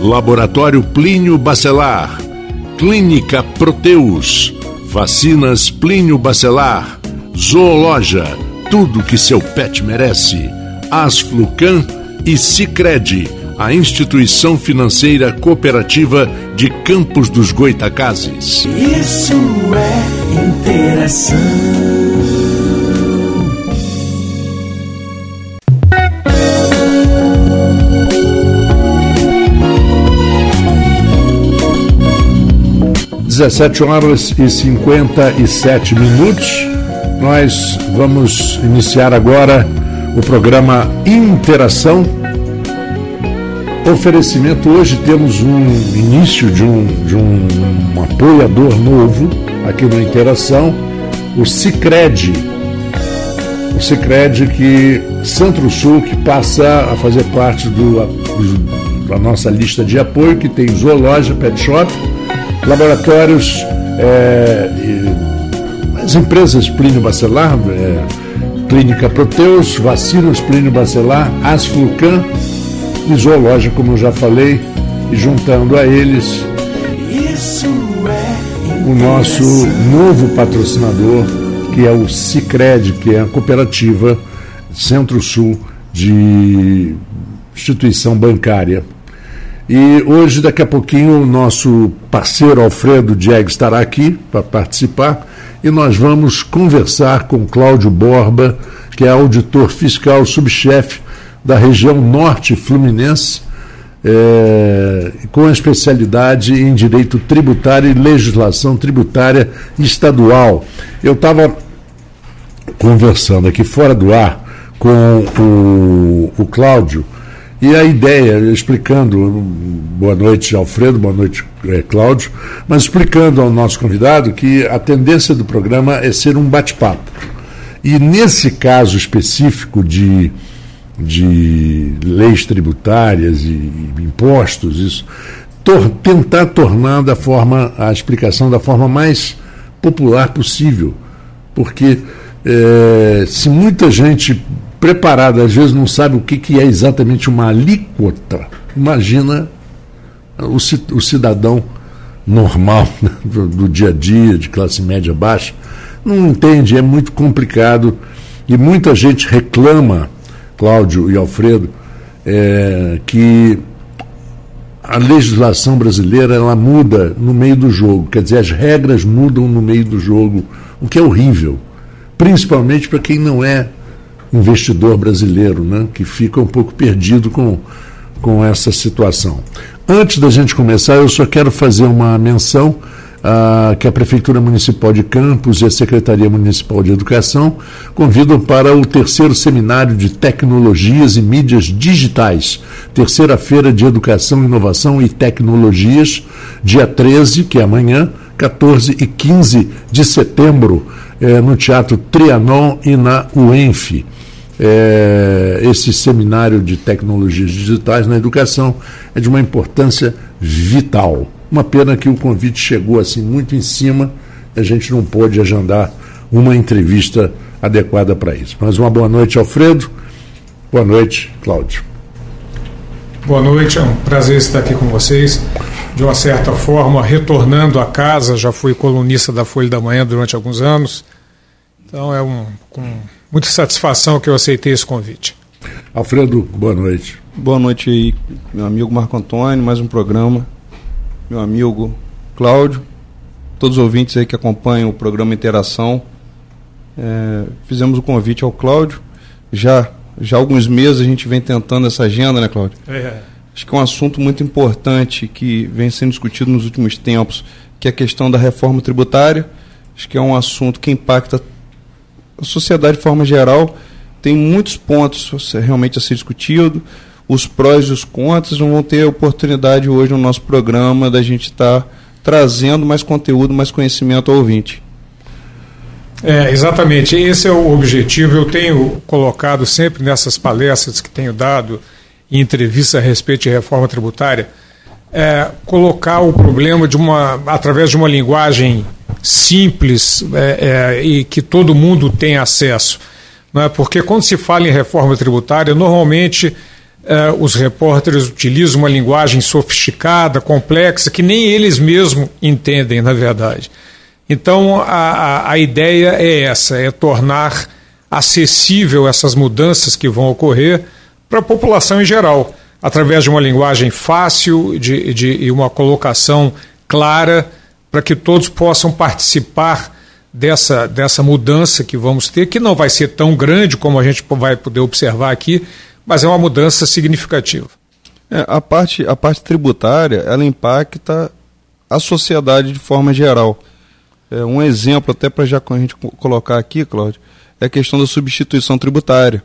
Laboratório Plínio Bacelar, Clínica Proteus, Vacinas Plínio Bacelar, Zoologia, tudo que seu pet merece. Asflucan e Sicredi, a instituição financeira cooperativa de Campos dos Goitacazes. Isso é interação. 17 horas e 57 minutos. Nós vamos iniciar agora o programa Interação. Oferecimento hoje temos um início de um, de um, um apoiador novo aqui no Interação, o Cicred. O Cicred que Centro-Sul que passa a fazer parte do, do, da nossa lista de apoio, que tem Zoológica Pet Shop laboratórios, é, as empresas Plínio Bacelar, é, Clínica Proteus, Vacinas Plínio Bacelar, Asflucan e Zoológica, como eu já falei, e juntando a eles o nosso novo patrocinador, que é o Cicred, que é a cooperativa Centro-Sul de instituição bancária e hoje, daqui a pouquinho, o nosso parceiro Alfredo Diego estará aqui para participar e nós vamos conversar com Cláudio Borba, que é auditor fiscal subchefe da região norte fluminense, é, com especialidade em direito tributário e legislação tributária estadual. Eu estava conversando aqui fora do ar com o, o Cláudio e a ideia, explicando, boa noite Alfredo, boa noite é, Cláudio, mas explicando ao nosso convidado que a tendência do programa é ser um bate-papo. E nesse caso específico de, de leis tributárias e, impostos, isso, tor tentar tornar da forma, a explicação da forma mais popular possível. Porque é, se muita gente preparada, às vezes não sabe o que, que é exatamente uma alíquota. Imagina o, cidadão normal né, do, do, dia a dia, de classe média baixa, não entende, é muito complicado. E muita gente reclama, Cláudio e Alfredo, é, que a legislação brasileira ela muda no meio do jogo, quer dizer, as regras mudam no meio do jogo, o que é horrível, principalmente para quem não é investidor brasileiro, né, que fica um pouco perdido com, com essa situação. Antes da gente começar, eu só quero fazer uma menção ah, que a Prefeitura Municipal de Campos e a Secretaria Municipal de Educação convidam para o terceiro seminário de tecnologias e mídias digitais, terceira feira de educação, inovação e tecnologias, dia 13, que é amanhã, 14 e 15 de setembro, eh, no Teatro Trianon e na UENF é, esse seminário de tecnologias digitais na educação é de uma importância vital. Uma pena que o convite chegou assim muito em cima, a gente não pôde agendar uma entrevista adequada para isso. Mas uma boa noite, Alfredo. Boa noite, Cláudio. Boa noite, é um prazer estar aqui com vocês. De uma certa forma, retornando a casa, já fui colunista da Folha da Manhã durante alguns anos. Então é um, com muita satisfação que eu aceitei esse convite. Alfredo, boa noite. Boa noite aí, meu amigo Marco Antônio, mais um programa. Meu amigo Cláudio, todos os ouvintes aí que acompanham o programa Interação. É, fizemos o convite ao Cláudio. Já, já há alguns meses a gente vem tentando essa agenda, né, Cláudio? É. Acho que é um assunto muito importante que vem sendo discutido nos últimos tempos, que é a questão da reforma tributária. Acho que é um assunto que impacta a sociedade de forma geral tem muitos pontos realmente a ser discutido. Os prós e os contras não vão ter oportunidade hoje no nosso programa da gente estar tá trazendo mais conteúdo, mais conhecimento ao ouvinte. É, exatamente, esse é o objetivo. Eu tenho colocado sempre nessas palestras que tenho dado em entrevistas a respeito de reforma tributária, é, colocar o problema de uma, através de uma linguagem simples é, é, e que todo mundo tem acesso. Não é? Porque quando se fala em reforma tributária, normalmente uh, os repórteres utilizam uma linguagem sofisticada, complexa, que nem eles mesmos entendem, na verdade. Então, a, a, a ideia é essa: é tornar acessível essas mudanças que vão ocorrer para a população em geral, através de uma linguagem fácil de, de, e uma colocação clara, para que todos possam participar dessa, dessa mudança que vamos ter, que não vai ser tão grande como a gente vai poder observar aqui, mas é uma mudança significativa. É, a, parte, a parte tributária, ela impacta a sociedade de forma geral. É, um exemplo, até para já a gente colocar aqui, Cláudio, é a questão da substituição tributária.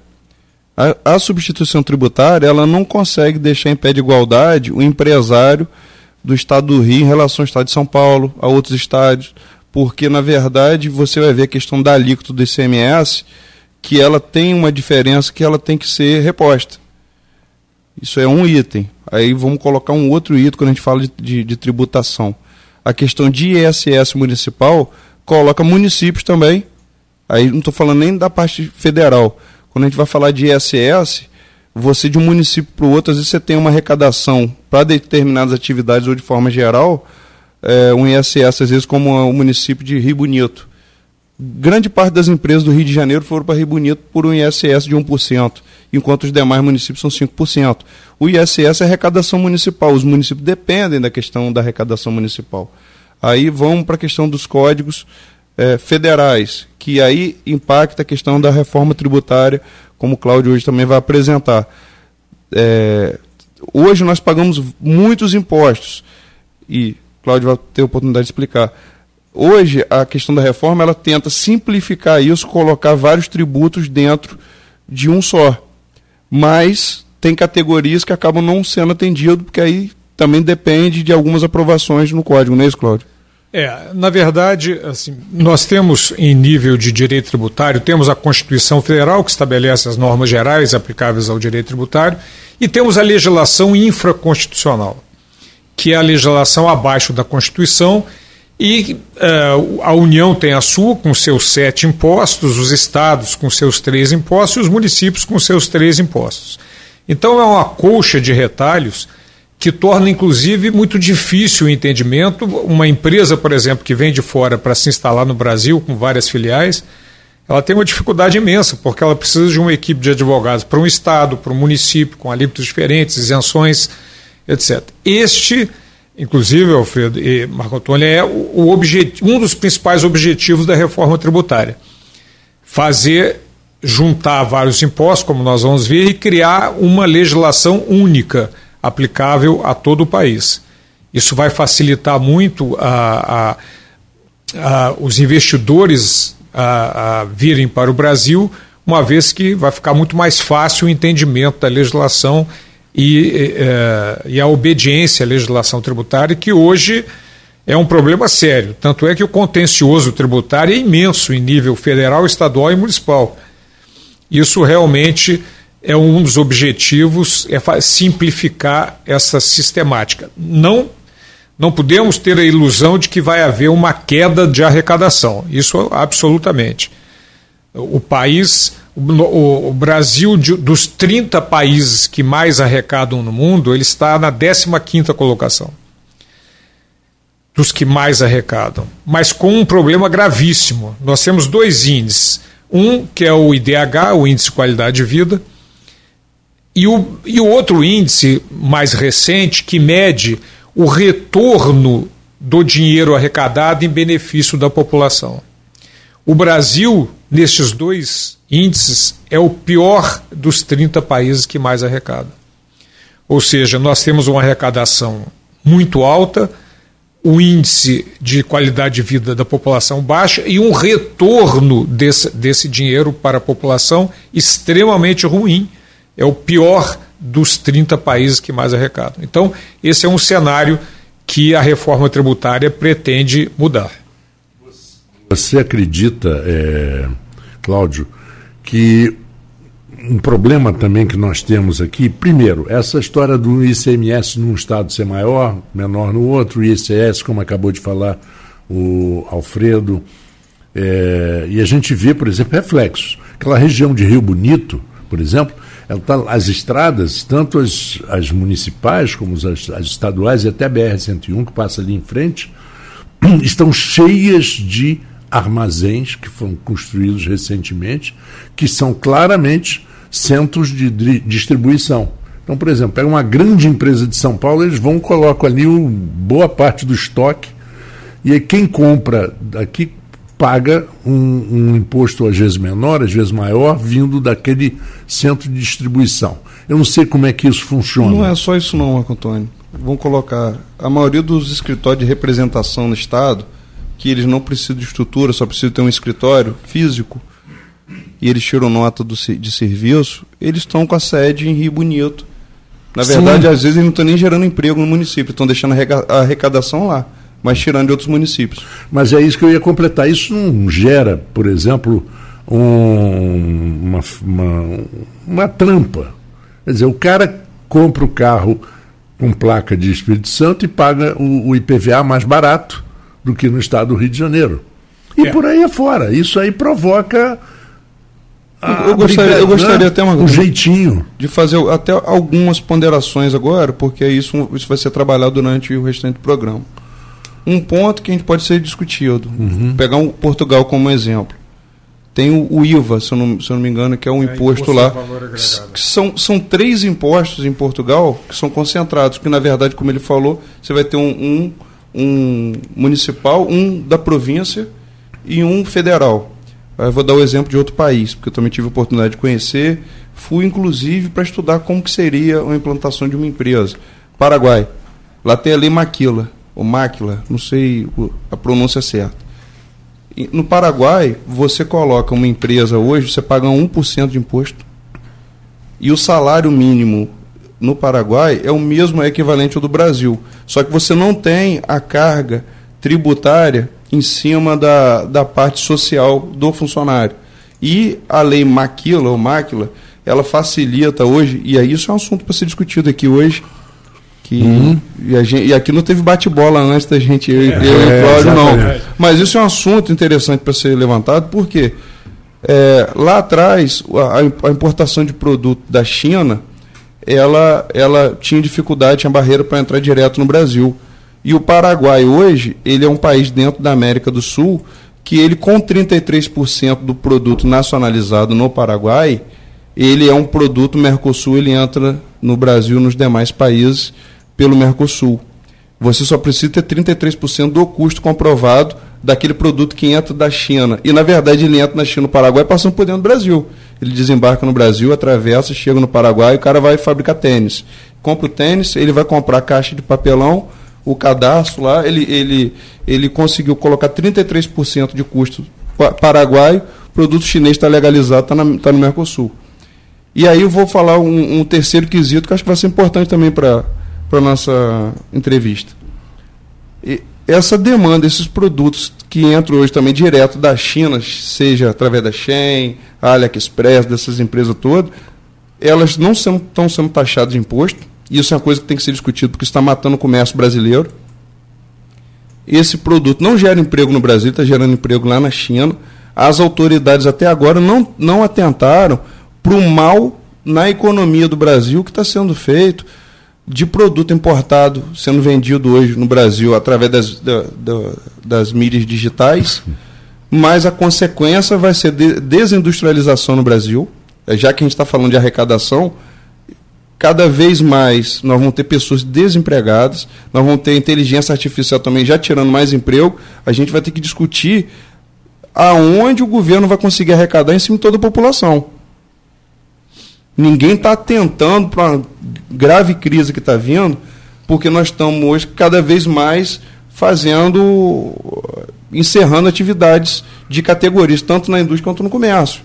A, a, substituição tributária ela não consegue deixar em pé de igualdade o empresário do estado do Rio em relação ao estado de São Paulo, a outros estados, porque na verdade você vai ver a questão da alíquota do ICMS, que ela tem uma diferença que ela tem que ser reposta. Isso é um item. Aí vamos colocar um outro item quando a gente fala de, de, de tributação a questão de ISS municipal coloca municípios também. Aí não estou falando nem da parte federal. Quando a gente vai falar de ISS, você de um município para o outro, às vezes você tem uma arrecadação para determinadas atividades ou de forma geral, é, um ISS, às vezes, como o município de Rio Bonito. Grande parte das empresas do Rio de Janeiro foram para Rio Bonito por um ISS de 1%, enquanto os demais municípios são 5%. O ISS é arrecadação municipal, os municípios dependem da questão da arrecadação municipal. Aí vamos para a questão dos códigos é, federais, que aí impacta a questão da reforma tributária, como o Cláudio hoje também vai apresentar. É, hoje nós pagamos muitos impostos, e Cláudio vai ter a oportunidade de explicar Hoje, a questão da reforma ela tenta simplificar isso, colocar vários tributos dentro de um só. Mas tem categorias que acabam não sendo atendidas, porque aí também depende de algumas aprovações no código, não é isso, Cláudio? É, na verdade, assim, nós temos em nível de direito tributário, temos a Constituição Federal que estabelece as normas gerais aplicáveis ao direito tributário e temos a legislação infraconstitucional, que é a legislação abaixo da Constituição e uh, a União tem a sua, com seus sete impostos, os estados com seus três impostos e os municípios com seus três impostos. Então é uma colcha de retalhos que torna, inclusive, muito difícil o entendimento. Uma empresa, por exemplo, que vem de fora para se instalar no Brasil com várias filiais, ela tem uma dificuldade imensa, porque ela precisa de uma equipe de advogados para um estado, para um município, com alíquotas diferentes, isenções, etc. Este inclusive, Alfredo e Marco Antônio, é o, um dos principais objetivos da reforma tributária. Fazer, juntar vários impostos, como nós vamos ver, e criar uma legislação única, aplicável a todo o país. Isso vai facilitar muito a, a, a os investidores a, a virem para o Brasil, uma vez que vai ficar muito mais fácil o entendimento da legislação e, é, e a obediência à legislação tributária, que hoje é um problema sério. Tanto é que o contencioso tributário é imenso em nível federal, estadual e municipal. Isso realmente é um dos objetivos, é simplificar essa sistemática. Não, não podemos ter a ilusão de que vai haver uma queda de arrecadação. Isso absolutamente. O país o, o Brasil, de, dos 30 países que mais arrecadam no mundo, ele está na 15 colocação. Dos que mais arrecadam. Mas com um problema gravíssimo. Nós temos dois índices. Um, que é o IDH, o Índice de Qualidade de Vida, e o, e o outro índice mais recente, que mede o retorno do dinheiro arrecadado em benefício da população. O Brasil, nestes dois índices, é o pior dos 30 países que mais arrecadam. Ou seja, nós temos uma arrecadação muito alta, o índice de qualidade de vida da população baixa e um retorno desse, desse dinheiro para a população extremamente ruim. É o pior dos 30 países que mais arrecadam. Então, esse é um cenário que a reforma tributária pretende mudar. Você acredita, é, Cláudio, que um problema também que nós temos aqui, primeiro, essa história do ICMS num estado ser maior, menor no outro, ICS, como acabou de falar o Alfredo, é, e a gente vê, por exemplo, reflexos. Aquela região de Rio Bonito, por exemplo, ela tá, as estradas, tanto as, as municipais como as, as estaduais e até a BR-101, que passa ali em frente, estão cheias de armazéns que foram construídos recentemente, que são claramente centros de distribuição. Então, por exemplo, pega uma grande empresa de São Paulo, eles vão colocam ali boa parte do estoque, e aí quem compra daqui paga um, um, imposto às vezes menor, às vezes maior, vindo daquele centro de distribuição. Eu não sei como é que isso funciona. Não é só isso não, Marco Antônio. Vamos colocar, a maioria dos escritórios de representação no Estado, que eles não precisam de estrutura, só precisam ter um escritório físico, e eles tiram nota do, de serviço, eles estão com a sede em Rio Bonito. Na verdade, Sim. às vezes eles não estão nem gerando emprego no município, estão deixando a arrecadação lá mas tirando de outros municípios. Mas é isso que eu ia completar. Isso não gera, por exemplo, um, uma, uma, uma trampa. Quer dizer, o cara compra o carro com placa de Espírito Santo e paga o, o IPVA mais barato do que no estado do Rio de Janeiro. E é. por aí afora. Isso aí provoca. Eu gostaria, eu gostaria né? até uma, um jeitinho de fazer até algumas ponderações agora, porque isso, isso vai ser trabalhado durante o restante do programa um ponto que a gente pode ser discutido. Uhum. Pegar um Portugal como exemplo. Tem o, o IVA, se eu, não, se eu não me engano, que é um é, imposto, lá. Que são, são três impostos em Portugal que são concentrados, que na verdade, como ele falou, você vai ter um, um, um municipal, um da província e um federal. Eu vou dar o exemplo de outro país, porque eu também tive a oportunidade de conhecer. Fui, inclusive, para estudar como que seria a implantação de uma empresa. Paraguai. Lá tem a lei Maquila ou Máquila, não sei a pronúncia certa. no Paraguai, você coloca uma empresa hoje, você paga 1% de imposto. E o salário mínimo no Paraguai é o mesmo, é equivalente ao do Brasil. Só que você não tem a carga tributária em cima da, da parte social do funcionário. E a lei Maquila ou Máquila, ela facilita hoje, e isso é um assunto para ser discutido aqui hoje, que uhum. e, gente, e, aqui não teve bate-bola antes da gente, eu, é, eu e Cláudio, é, não. Mas isso é um assunto interessante para ser levantado, porque é, lá atrás a, a, importação de produto da China ela, ela tinha dificuldade, tinha barreira para entrar direto no Brasil. E o Paraguai hoje, ele é um país dentro da América do Sul que ele com 33% do produto nacionalizado no Paraguai, ele é um produto Mercosul, ele entra no Brasil nos demais países pelo Mercosul. Você só precisa ter 33% do custo comprovado daquele produto que entra da China. E, na verdade, ele entra na China, no Paraguai, passando por dentro do Brasil. Ele desembarca no Brasil, atravessa, chega no Paraguai o cara vai fabricar tênis. Compra o tênis, ele vai comprar a caixa de papelão, o cadastro lá, ele, ele, ele conseguiu colocar 33% de custo paraguaio, produto chinês está legalizado, está tá no Mercosul. E aí eu vou falar um, um terceiro quesito que acho que vai ser importante também para para nossa entrevista. E essa demanda, esses produtos que entram hoje também direto da China, seja através da Shein, AliExpress, dessas empresas todas, elas não estão sendo taxadas de imposto. Isso é uma coisa que tem que ser discutido, porque está matando o comércio brasileiro. Esse produto não gera emprego no Brasil, está gerando emprego lá na China. As autoridades até agora não, não atentaram para o mal na economia do Brasil que está sendo feito de produto importado sendo vendido hoje no Brasil através das, da, da, das mídias digitais, mas a consequência vai ser de desindustrialização no Brasil. É, já que a gente está falando de arrecadação, cada vez mais nós vamos ter pessoas desempregadas, nós vamos ter inteligência artificial também já tirando mais emprego, a gente vai ter que discutir aonde o governo vai conseguir arrecadar em cima de toda a população. Ninguém está atentando para a grave crise que está vindo, porque nós estamos hoje cada vez mais fazendo, encerrando atividades de categorias, tanto na indústria quanto no comércio.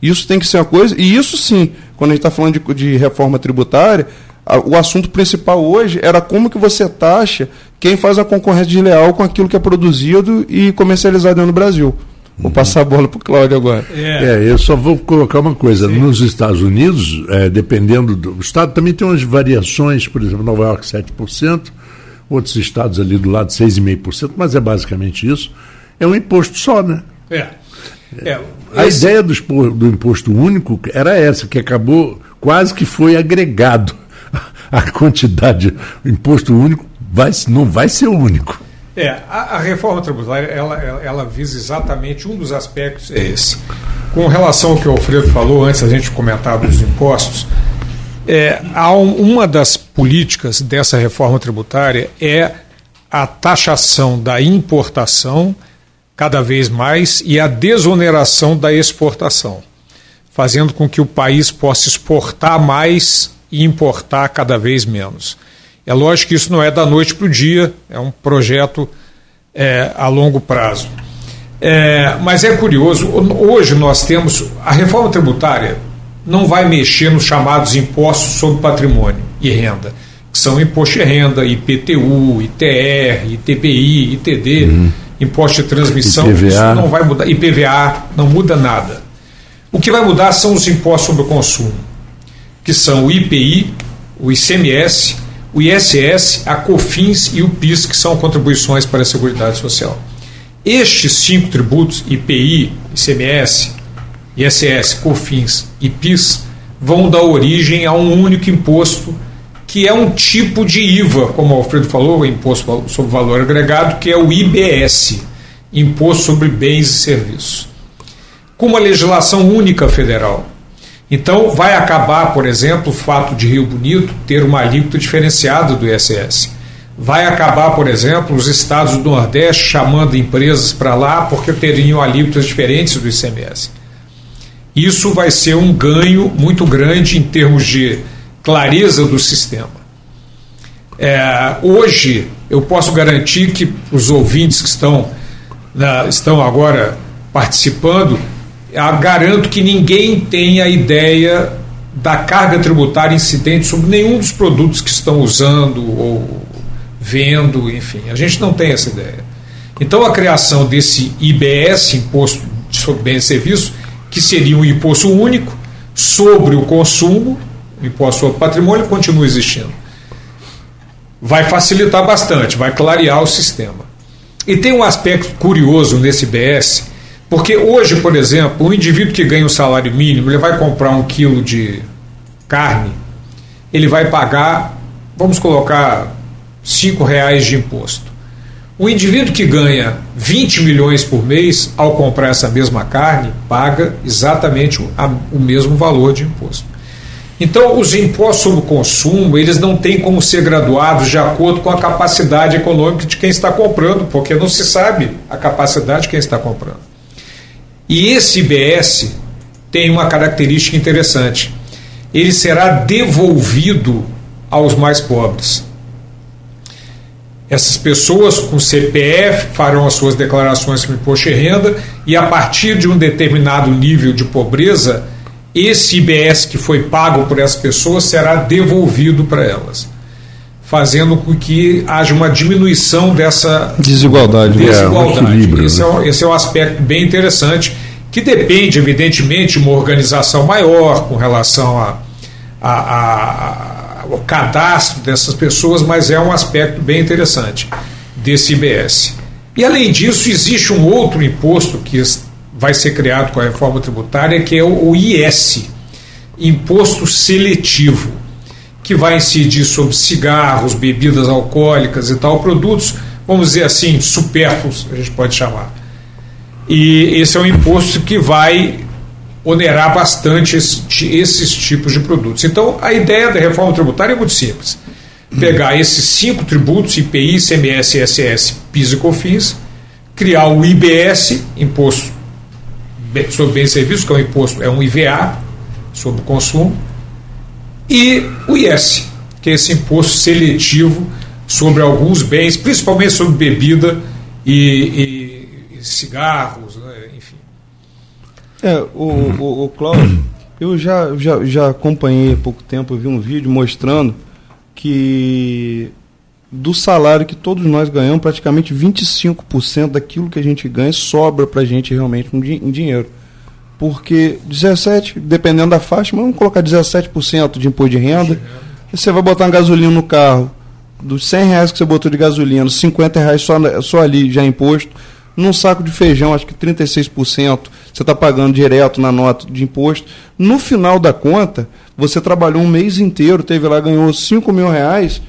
Isso tem que ser uma coisa, e isso sim, quando a gente está falando de, de, reforma tributária, a, o assunto principal hoje era como que você taxa quem faz a concorrência desleal com aquilo que é produzido e comercializado no Brasil. Vou passar a bola para o Cláudio agora. É. é. eu só vou colocar uma coisa. Sim. Nos Estados Unidos, é, dependendo do estado, também tem umas variações, por exemplo, Nova York 7%, outros estados ali do lado 6,5%, mas é basicamente isso. É um imposto só, né? É. É, a esse... ideia do, do imposto único era essa, que acabou, quase que foi agregado. A quantidade, o imposto único vai, não vai ser o único. É, a, a, reforma tributária, ela, ela, ela, visa exatamente um dos aspectos, é esse. Com relação ao que o Alfredo falou antes, a gente comentar dos impostos, é, há um, uma das políticas dessa reforma tributária é a taxação da importação cada vez mais e a desoneração da exportação, fazendo com que o país possa exportar mais e importar cada vez menos. É lógico que isso não é da noite para o dia, é um projeto é, a longo prazo. É, mas é curioso, hoje nós temos a reforma tributária não vai mexer nos chamados impostos sobre patrimônio e renda, que são imposto de renda, IPTU, ITR, ITBI, ITD, uhum. imposto de transmissão, IPVA. isso não vai mudar, IPVA, não muda nada. O que vai mudar são os impostos sobre o consumo, que são o IPI, o ICMS, o ISS, a COFINS e o PIS, que são contribuições para a Seguridade Social. Estes cinco tributos, IPI, ICMS, ISS, COFINS e PIS, vão dar origem a um único imposto, que é um tipo de IVA, como o Alfredo falou, o Imposto sobre Valor Agregado, que é o IBS, Imposto sobre Bens e Serviços. Com uma legislação única federal. Então, vai acabar, por exemplo, o fato de Rio Bonito ter uma alíquota diferenciada do ISS. Vai acabar, por exemplo, os estados do Nordeste chamando empresas para lá porque teriam alíquotas diferentes do ICMS. Isso vai ser um ganho muito grande em termos de clareza do sistema. É, hoje, eu posso garantir que os ouvintes que estão, estão agora participando, garanto que ninguém tem a ideia da carga tributária incidente sobre nenhum dos produtos que estão usando ou vendo, enfim. A gente não tem essa ideia. Então, a criação desse IBS, Imposto sobre Bens e Serviços, que seria um imposto único sobre o consumo, o imposto sobre patrimônio, continua existindo. Vai facilitar bastante, vai clarear o sistema. E tem um aspecto curioso nesse IBS, porque hoje, por exemplo, um indivíduo que ganha um salário mínimo, ele vai comprar um quilo de carne, ele vai pagar, vamos colocar, cinco reais de imposto. O indivíduo que ganha 20 milhões por mês, ao comprar essa mesma carne, paga exatamente o, a, o mesmo valor de imposto. Então, os impostos sobre o consumo, eles não têm como ser graduados de acordo com a capacidade econômica de quem está comprando, porque não se sabe a capacidade de quem está comprando. E esse IBS tem uma característica interessante. Ele será devolvido aos mais pobres. Essas pessoas com CPF farão as suas declarações com imposto de renda e, a partir de um determinado nível de pobreza, esse IBS que foi pago por essas pessoas será devolvido para elas, fazendo com que haja uma diminuição dessa desigualdade. desigualdade. É, um esse, é um, esse é um aspecto bem interessante, que depende, evidentemente, de uma organização maior com relação a, a, a o cadastro dessas pessoas, mas é um aspecto bem interessante desse IBS. E além disso, existe um outro imposto que vai ser criado com a reforma tributária, que é o IS, Imposto Seletivo, que vai incidir sobre cigarros, bebidas alcoólicas e tal, produtos, vamos dizer assim, supérfluos, a gente pode chamar. E esse é um imposto que vai onerar bastante esse, esses tipos de produtos. Então, a ideia da reforma tributária é muito simples. Pegar esses cinco tributos, IPI, CMS, ISS, PIS e COFINS, criar o IBS, Imposto sobre Bens e Serviços, que é um imposto, é um IVA sobre o consumo, e o IS, que é esse imposto seletivo sobre alguns bens, principalmente sobre bebida e, e cigarros, é, o, o, o Cláudio, eu já, já, já acompanhei há pouco tempo, vi um vídeo mostrando que do salário que todos nós ganhamos, praticamente 25% daquilo que a gente ganha sobra para a gente realmente em dinheiro. Porque 17%, dependendo da faixa, vamos colocar 17% de imposto de renda, você vai botar uma gasolina no carro, dos 100 reais que você botou de gasolina, 50 reais só, só ali já é imposto, num saco de feijão, acho que 36%, você está pagando direto na nota de imposto. No final da conta, você trabalhou um mês inteiro, teve lá, ganhou 5 mil reais,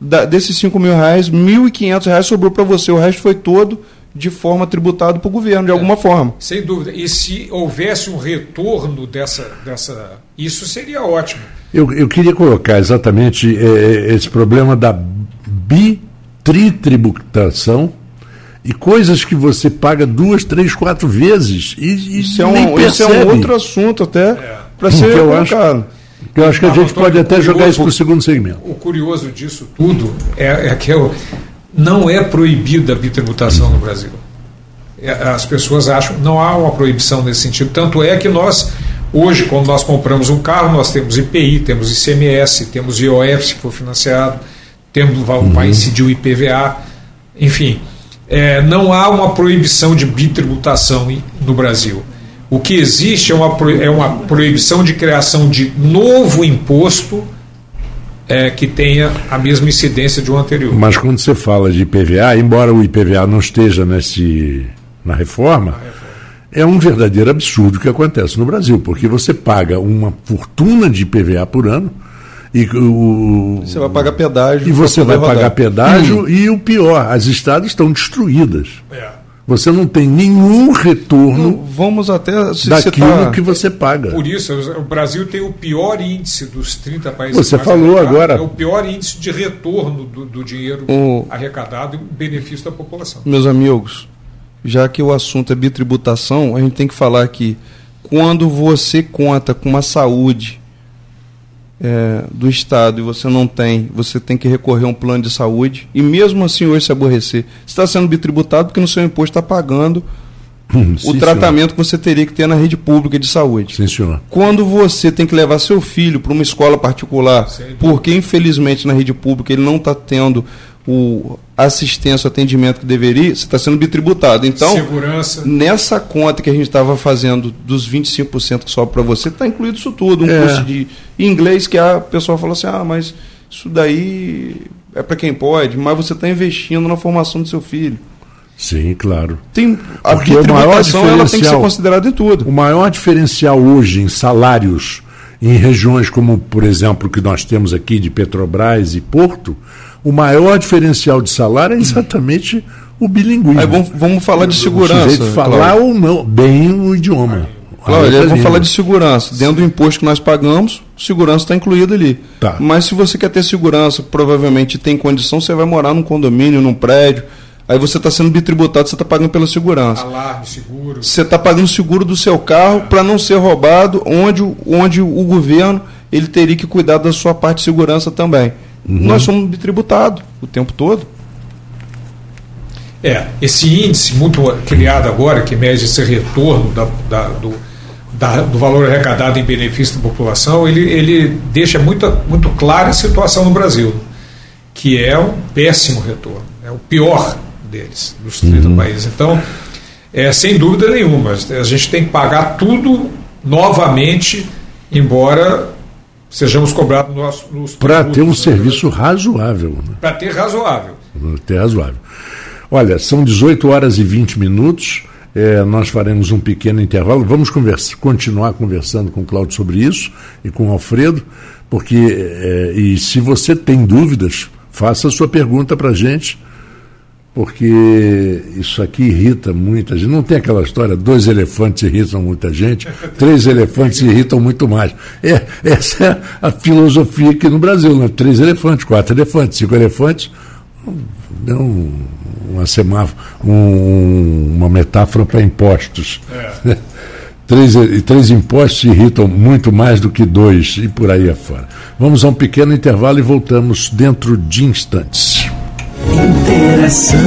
da, desses 5 mil reais, 1.500 reais sobrou para você, o resto foi todo de forma tributado para o governo, de é, alguma forma. Sem dúvida. E se houvesse um retorno dessa. dessa isso seria ótimo. Eu, eu queria colocar exatamente é, esse problema da bitritributação e coisas que você paga duas, três, quatro vezes. E, e isso, é um, isso é um outro assunto até é. para ser eu acho, eu acho que a gente pode até curioso, jogar isso para o segundo segmento. O curioso disso tudo é, é que eu, não é proibida a bitributação no Brasil. É, as pessoas acham não há uma proibição nesse sentido. Tanto é que nós, hoje, quando nós compramos um carro, nós temos IPI, temos ICMS, temos IOF se for financiado, temos, uhum. vai incidir o IPVA, enfim. É, não há uma proibição de bitributação no Brasil. O que existe é uma, é uma proibição de criação de novo imposto é, que tenha a mesma incidência de um anterior. Mas quando você fala de IPVA, embora o IPVA não esteja nesse, na reforma, reforma. é um verdadeiro absurdo que acontece no Brasil, porque você paga uma fortuna de IPVA por ano. E o, você vai pagar pedágio. E você vai pagar pedágio, hum. e o pior, as estradas estão destruídas. É. Você não tem nenhum retorno não, vamos até daquilo que você paga. Por isso, o Brasil tem o pior índice dos 30 países. Você falou agora. É o pior índice de retorno do, do dinheiro o... arrecadado em benefício da população. Meus amigos, já que o assunto é bitributação, a gente tem que falar que quando você conta com uma saúde é, do Estado e você não tem, você tem que recorrer a um plano de saúde e mesmo assim hoje se aborrecer, você está sendo bitributado porque no seu imposto está pagando hum, o Sim, tratamento senhor. que você teria que ter na rede pública de saúde. Sim, senhor. Quando você tem que levar seu filho para uma escola particular, Sim. porque infelizmente na rede pública ele não está tendo o assistência, o atendimento que deveria, você está sendo bitributado. Então, Segurança. nessa conta que a gente estava fazendo dos 25% que sobra para você, está incluído isso tudo. Um é. curso de inglês que a pessoa falou assim, ah, mas isso daí é para quem pode, mas você está investindo na formação do seu filho. Sim, claro. Tem, a Porque o maior diferencial, ela tem que ser considerada em tudo. O maior diferencial hoje em salários em regiões como, por exemplo, que nós temos aqui de Petrobras e Porto, o maior diferencial de salário é exatamente o bilinguismo. Aí vamos, vamos falar de segurança. O falar ou não bem o idioma. Cláudio, vamos falar de segurança. Dentro do imposto que nós pagamos, segurança está incluída ali. Tá. Mas se você quer ter segurança, provavelmente tem condição, você vai morar num condomínio, num prédio. Aí você está sendo bitributado, você está pagando pela segurança. Alarme, seguro. Você está pagando seguro do seu carro para não ser roubado, onde, onde o governo ele teria que cuidar da sua parte de segurança também. Uhum. Nós somos bitributados o tempo todo. É, esse índice muito criado agora, que mede esse retorno da, da, do, da, do valor arrecadado em benefício da população, ele, ele deixa muito, muito clara a situação no Brasil, que é um péssimo retorno, é o pior deles, dos 30 uhum. países. Então, é, sem dúvida nenhuma, a gente tem que pagar tudo novamente, embora sejamos cobrados nos, nos para ter um né? serviço razoável. Né? Para ter razoável. Para ter razoável. Olha, são 18 horas e 20 minutos. É, nós faremos um pequeno intervalo. Vamos conversa, continuar conversando com o Cláudio sobre isso e com o Alfredo, porque é, e se você tem dúvidas, faça a sua pergunta para a gente porque isso aqui irrita muita gente. Não tem aquela história, dois elefantes irritam muita gente, três elefantes irritam muito mais. É, essa é a filosofia aqui no Brasil, né? Três elefantes, quatro elefantes, cinco elefantes. Um, uma semáforo, um, uma metáfora para impostos. É. três, três impostos irritam muito mais do que dois, e por aí afora. Vamos a um pequeno intervalo e voltamos dentro de instantes. Interação.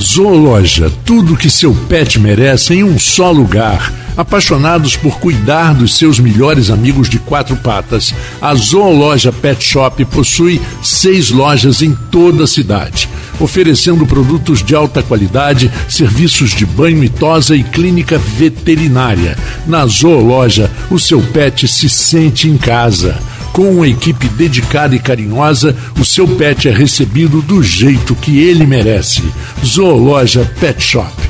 Zoologia, tudo que seu pet merece em um só lugar. Apaixonados por cuidar dos seus melhores amigos de quatro patas, a Zoologia Pet Shop possui seis lojas em toda a cidade, oferecendo produtos de alta qualidade, serviços de banho e tosa e clínica veterinária. Na Zoologia, o seu pet se sente em casa. Com uma equipe dedicada e carinhosa, o seu pet é recebido do jeito que ele merece. Zoologia Pet Shop.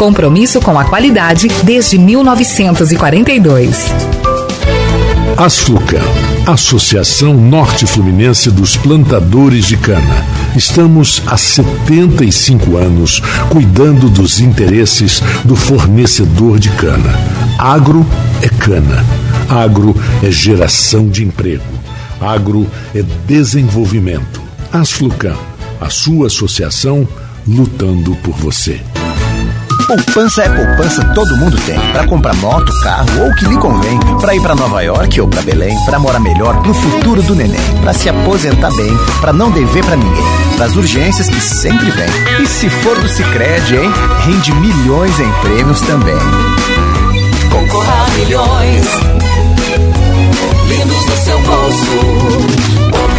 Compromisso com a qualidade desde 1942. Asflucan, Associação Norte Fluminense dos Plantadores de Cana. Estamos há 75 anos cuidando dos interesses do fornecedor de cana. Agro é cana. Agro é geração de emprego. Agro é desenvolvimento. Asflucan, a sua associação lutando por você. Poupança é poupança, todo mundo tem. Para comprar moto, carro ou o que lhe convém. Para ir para Nova York ou para Belém. Para morar melhor pro futuro do neném. Para se aposentar bem. Para não dever para ninguém. Para as urgências que sempre vem. E se for do Sicredi, hein? Rende milhões em prêmios também. Concorra a milhões. Lindos no seu bolso.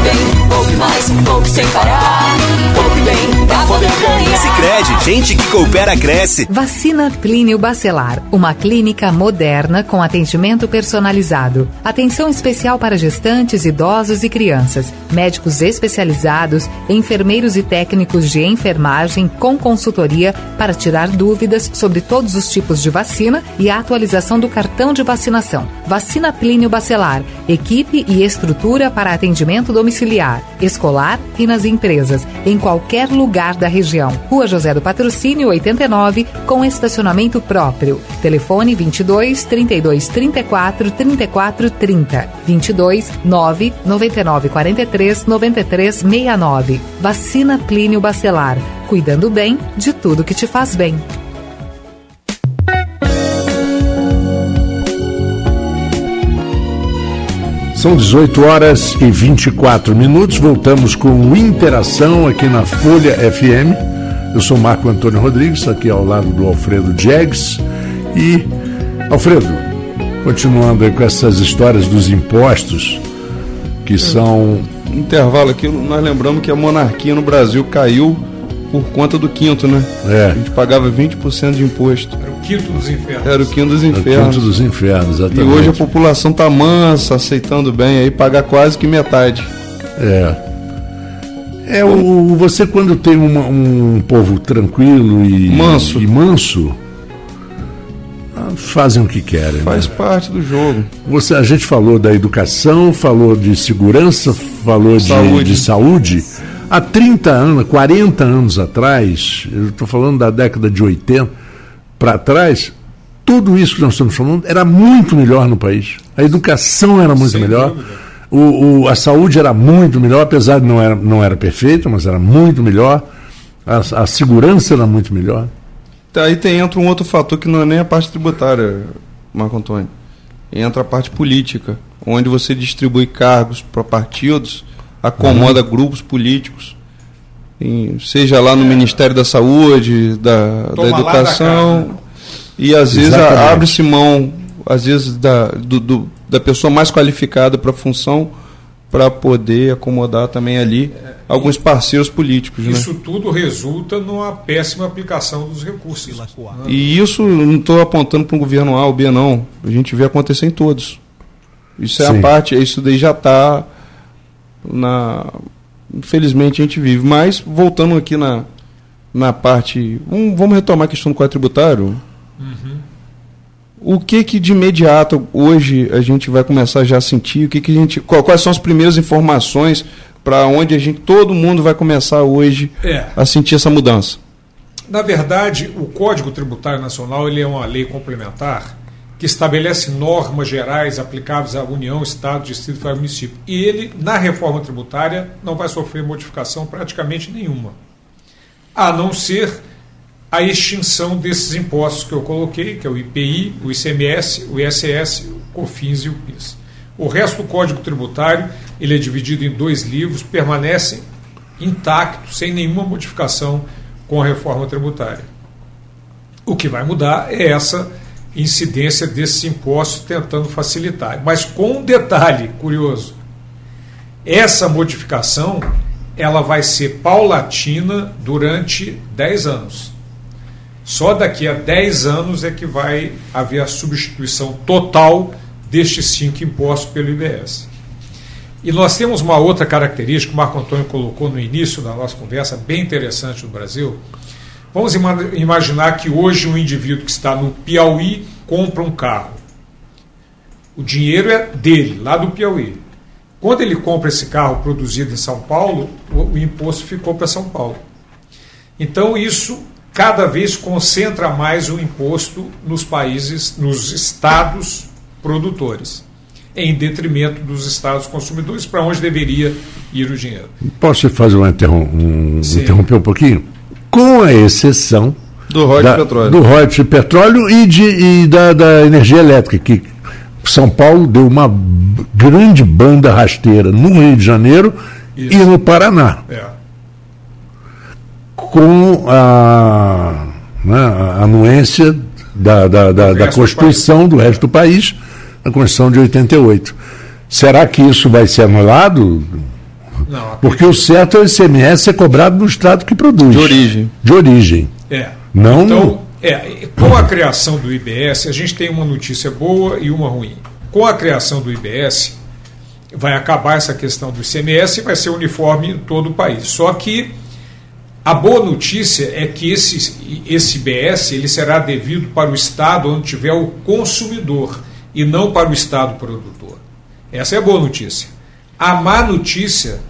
Bem, mais, poupe sem parar. Poupe bem, pra poder ganhar. Sicredi, gente que coopera cresce. Vacina Plínio Bacelar, uma clínica moderna com atendimento personalizado. Atenção especial para gestantes, idosos e crianças. Médicos especializados, enfermeiros e técnicos de enfermagem com consultoria para tirar dúvidas sobre todos os tipos de vacina e a atualização do cartão de vacinação. Vacina Plínio Bacelar, equipe e estrutura para atendimento domiciliar, escolar e nas empresas, em qualquer lugar da região. Rua José do Patrocínio 89, com estacionamento próprio. Telefone 22 32 34 34 30. 22 9 99 43 93 69. Vacina Plínio Bacelar. Cuidando bem de tudo que te faz bem. São 18 horas e 24 minutos. Voltamos com Interação aqui na Folha FM. Eu sou Marco Antônio Rodrigues, aqui ao lado do Alfredo Jegues. E, Alfredo, continuando aí com essas histórias dos impostos, que são. Intervalo aqui, nós lembramos que a monarquia no Brasil caiu por conta do quinto, né? É. A gente pagava 20% de imposto. Era o quinto dos infernos. Era o quinto dos É o infernos. Quinto dos infernos, E exatamente. hoje a população tá mansa, aceitando bem, aí pagar quase que metade. É. É o, você quando tem uma- um povo tranquilo e Manso. e manso ah, fazem o que querem. né? Faz parte do jogo. Você, a gente falou da educação, falou de segurança, falou de Saúde. de saúde. Há 30 anos, 40 anos atrás, eu estou falando da década de 80 para trás, tudo isso que nós estamos falando era muito melhor no país. A educação era muito Sem melhor. dúvida. O, o- a saúde era muito melhor, apesar de não era, não era perfeita, mas era muito melhor. A, a segurança era muito melhor. Tá, Aí tem, entra um outro fator que não é nem a parte tributária, Marco Antônio. Entra a parte política, onde você distribui cargos para partidos, acomoda grupos políticos, em- seja lá no Ministério da Saúde, da, da da Educação, né? e às vezes abre-se mão, às vezes, da, do- do- da pessoa mais qualificada para a função, para poder acomodar também ali alguns parceiros políticos. Né? Isso tudo resulta numa péssima aplicação dos recursos. né? E isso não estou apontando para um governo A ou B, não. A gente vê acontecer em todos. Isso é Sim. a parte, isso daí já está na. Infelizmente a gente vive. Mas, voltando aqui na, na parte. Vamos, vamos retomar a questão do quadro tributário. O que que de imediato hoje a gente vai começar já a sentir? O que que a gente, qual- quais são as primeiras informações para onde a gente todo mundo vai começar hoje É. a sentir essa mudança? Na verdade, o Código Tributário Nacional ele é uma lei complementar que estabelece normas gerais aplicáveis à União, Estado, Distrito e Município. E ele, na reforma tributária, não vai sofrer modificação praticamente nenhuma. A não ser a extinção desses impostos que eu coloquei, que é o IPI, o ICMS, o ISS, o COFINS e o PIS. O resto do Código Tributário ele é dividido em dois livros, permanece intacto, sem nenhuma modificação com a reforma tributária. O que vai mudar é essa incidência desses impostos tentando facilitar. Mas com um detalhe curioso: essa modificação ela vai ser paulatina durante 10 anos. Só daqui a 10 anos é que vai haver a substituição total destes cinco impostos pelo IBS. E nós temos uma outra característica que o Marco Antônio colocou no início da nossa conversa, bem interessante no Brasil. Vamos imaginar que hoje um indivíduo que está no Piauí compra um carro. O dinheiro é dele, lá do Piauí. Quando ele compra esse carro produzido em São Paulo, o, imposto ficou para São Paulo. Então isso cada vez concentra mais o imposto nos países, nos estados produtores, em detrimento dos estados consumidores, para onde deveria ir o dinheiro. Posso fazer uma interrom um, interromper um pouquinho? Com a exceção do royalties de petróleo, do de petróleo e, de, e da, da energia elétrica, que São Paulo deu uma grande banda rasteira no Rio de Janeiro Isso. e no Paraná. É. Com a, né, a anuência da, da, da, da Constituição do, do resto do país, a Constituição de 88. Será que isso vai ser anulado? Não, Porque o certo é o ICMS ser cobrado no Estado que produz. De origem. De origem. É. Não então, é, com a criação do IBS, a gente tem uma notícia boa e uma ruim. Com a criação do IBS, vai acabar essa questão do ICMS e vai ser uniforme em todo o país. Só que a boa notícia é que esse, esse IBS ele será devido para o estado onde tiver o consumidor e não para o estado produtor. Essa é a boa notícia. A má notícia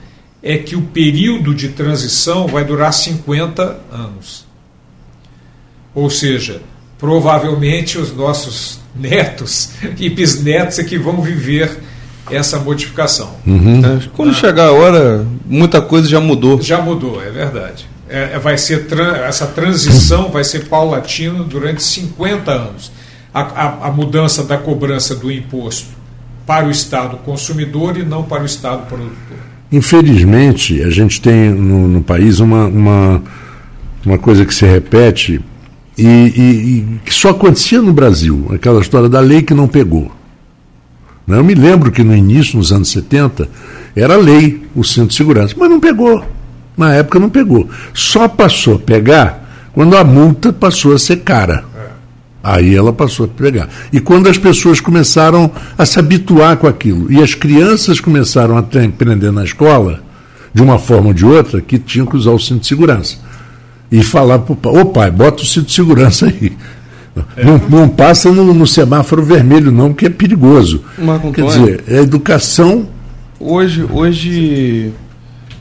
é que o período de transição vai durar 50 anos. Ou seja, provavelmente os nossos netos e bisnetos é que vão viver essa modificação. Uhum. É, quando ah. chegar a hora, muita coisa já mudou. Já mudou, é verdade. É, é vai ser essa transição vai ser paulatina durante 50 anos. A, a, a, mudança da cobrança do imposto para o Estado consumidor e não para o Estado produtor. Infelizmente, a gente tem no, no país uma, uma, uma coisa que se repete e, e, e, que só acontecia no Brasil, aquela história da lei que não pegou. Né? Eu me lembro que no início, nos anos 70, era lei o cinto de segurança, mas não pegou. Na época não pegou. Só passou a pegar quando a multa passou a ser cara. Aí ela passou a pegar. E quando as pessoas começaram a se habituar com aquilo, e as crianças começaram a aprender na escola, de uma forma ou de outra, que tinham que usar o cinto de segurança e falar para o pai, ô pai, bota o cinto de segurança aí. É. Não, não, passa no, no, semáforo vermelho, não, porque é perigoso. Marco Quer dizer, é educação. Hoje, hoje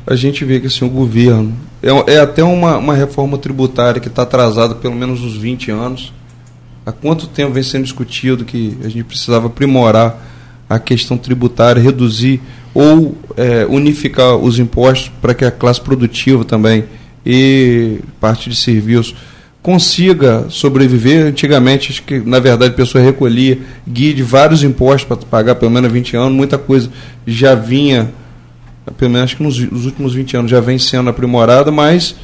a gente vê que assim, o governo. É, é até uma, uma reforma tributária que está atrasada pelo menos uns 20 anos. Há quanto tempo vem sendo discutido que a gente precisava aprimorar a questão tributária, reduzir ou é, unificar os impostos para que a classe produtiva também e parte de serviços consiga sobreviver. Antigamente, acho que na verdade a pessoa recolhia guia de vários impostos para pagar pelo menos 20 anos, muita coisa já vinha, pelo menos acho que nos, nos últimos 20 anos já vem sendo aprimorada, mas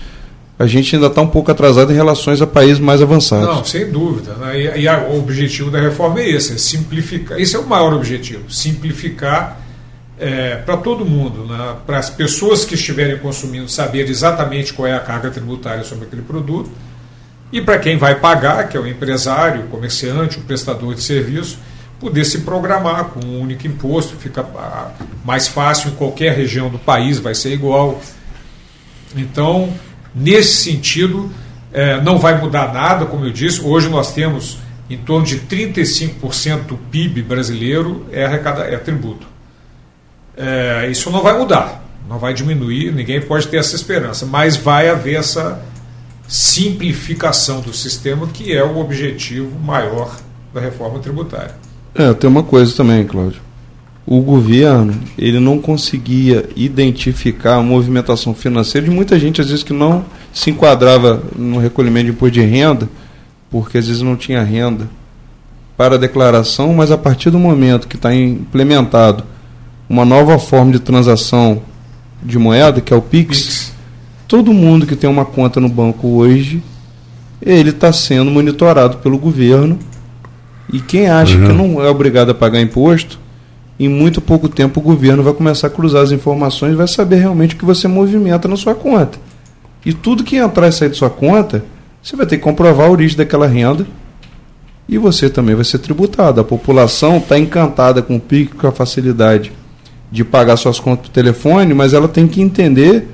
a gente ainda está um pouco atrasado em relações a países mais avançados. Não, sem dúvida. Né? E, e a, o objetivo da reforma é esse, é simplificar. Esse é o maior objetivo, simplificar é, para todo mundo, né? para as pessoas que estiverem consumindo saber exatamente qual é a carga tributária sobre aquele produto e para quem vai pagar, que é o empresário, o comerciante, o prestador de serviço, poder se programar com um único imposto, fica mais fácil em qualquer região do país, vai ser igual. Então, nesse sentido, é, não vai mudar nada, como eu disse, hoje nós temos em torno de 35% do PIB brasileiro é, arrecada, é tributo. É, isso não vai mudar, não vai diminuir, ninguém pode ter essa esperança, mas vai haver essa simplificação do sistema que é o objetivo maior da reforma tributária. É, tem uma coisa também, Cláudio. O governo ele não conseguia identificar a movimentação financeira de muita gente, às vezes, que não se enquadrava no recolhimento de imposto de renda, porque às vezes não tinha renda para a declaração, mas a partir do momento que está implementado uma nova forma de transação de moeda, que é o Pix, Pix. todo mundo que tem uma conta no banco hoje, ele está sendo monitorado pelo governo. E quem acha Uhum. que não é obrigado a pagar imposto, em muito pouco tempo o governo vai começar a cruzar as informações e vai saber realmente o que você movimenta na sua conta. E tudo que entrar e sair de sua conta, você vai ter que comprovar a origem daquela renda e você também vai ser tributado. A população está encantada com o PIC, com a facilidade de pagar suas contas por telefone, mas ela tem que entender,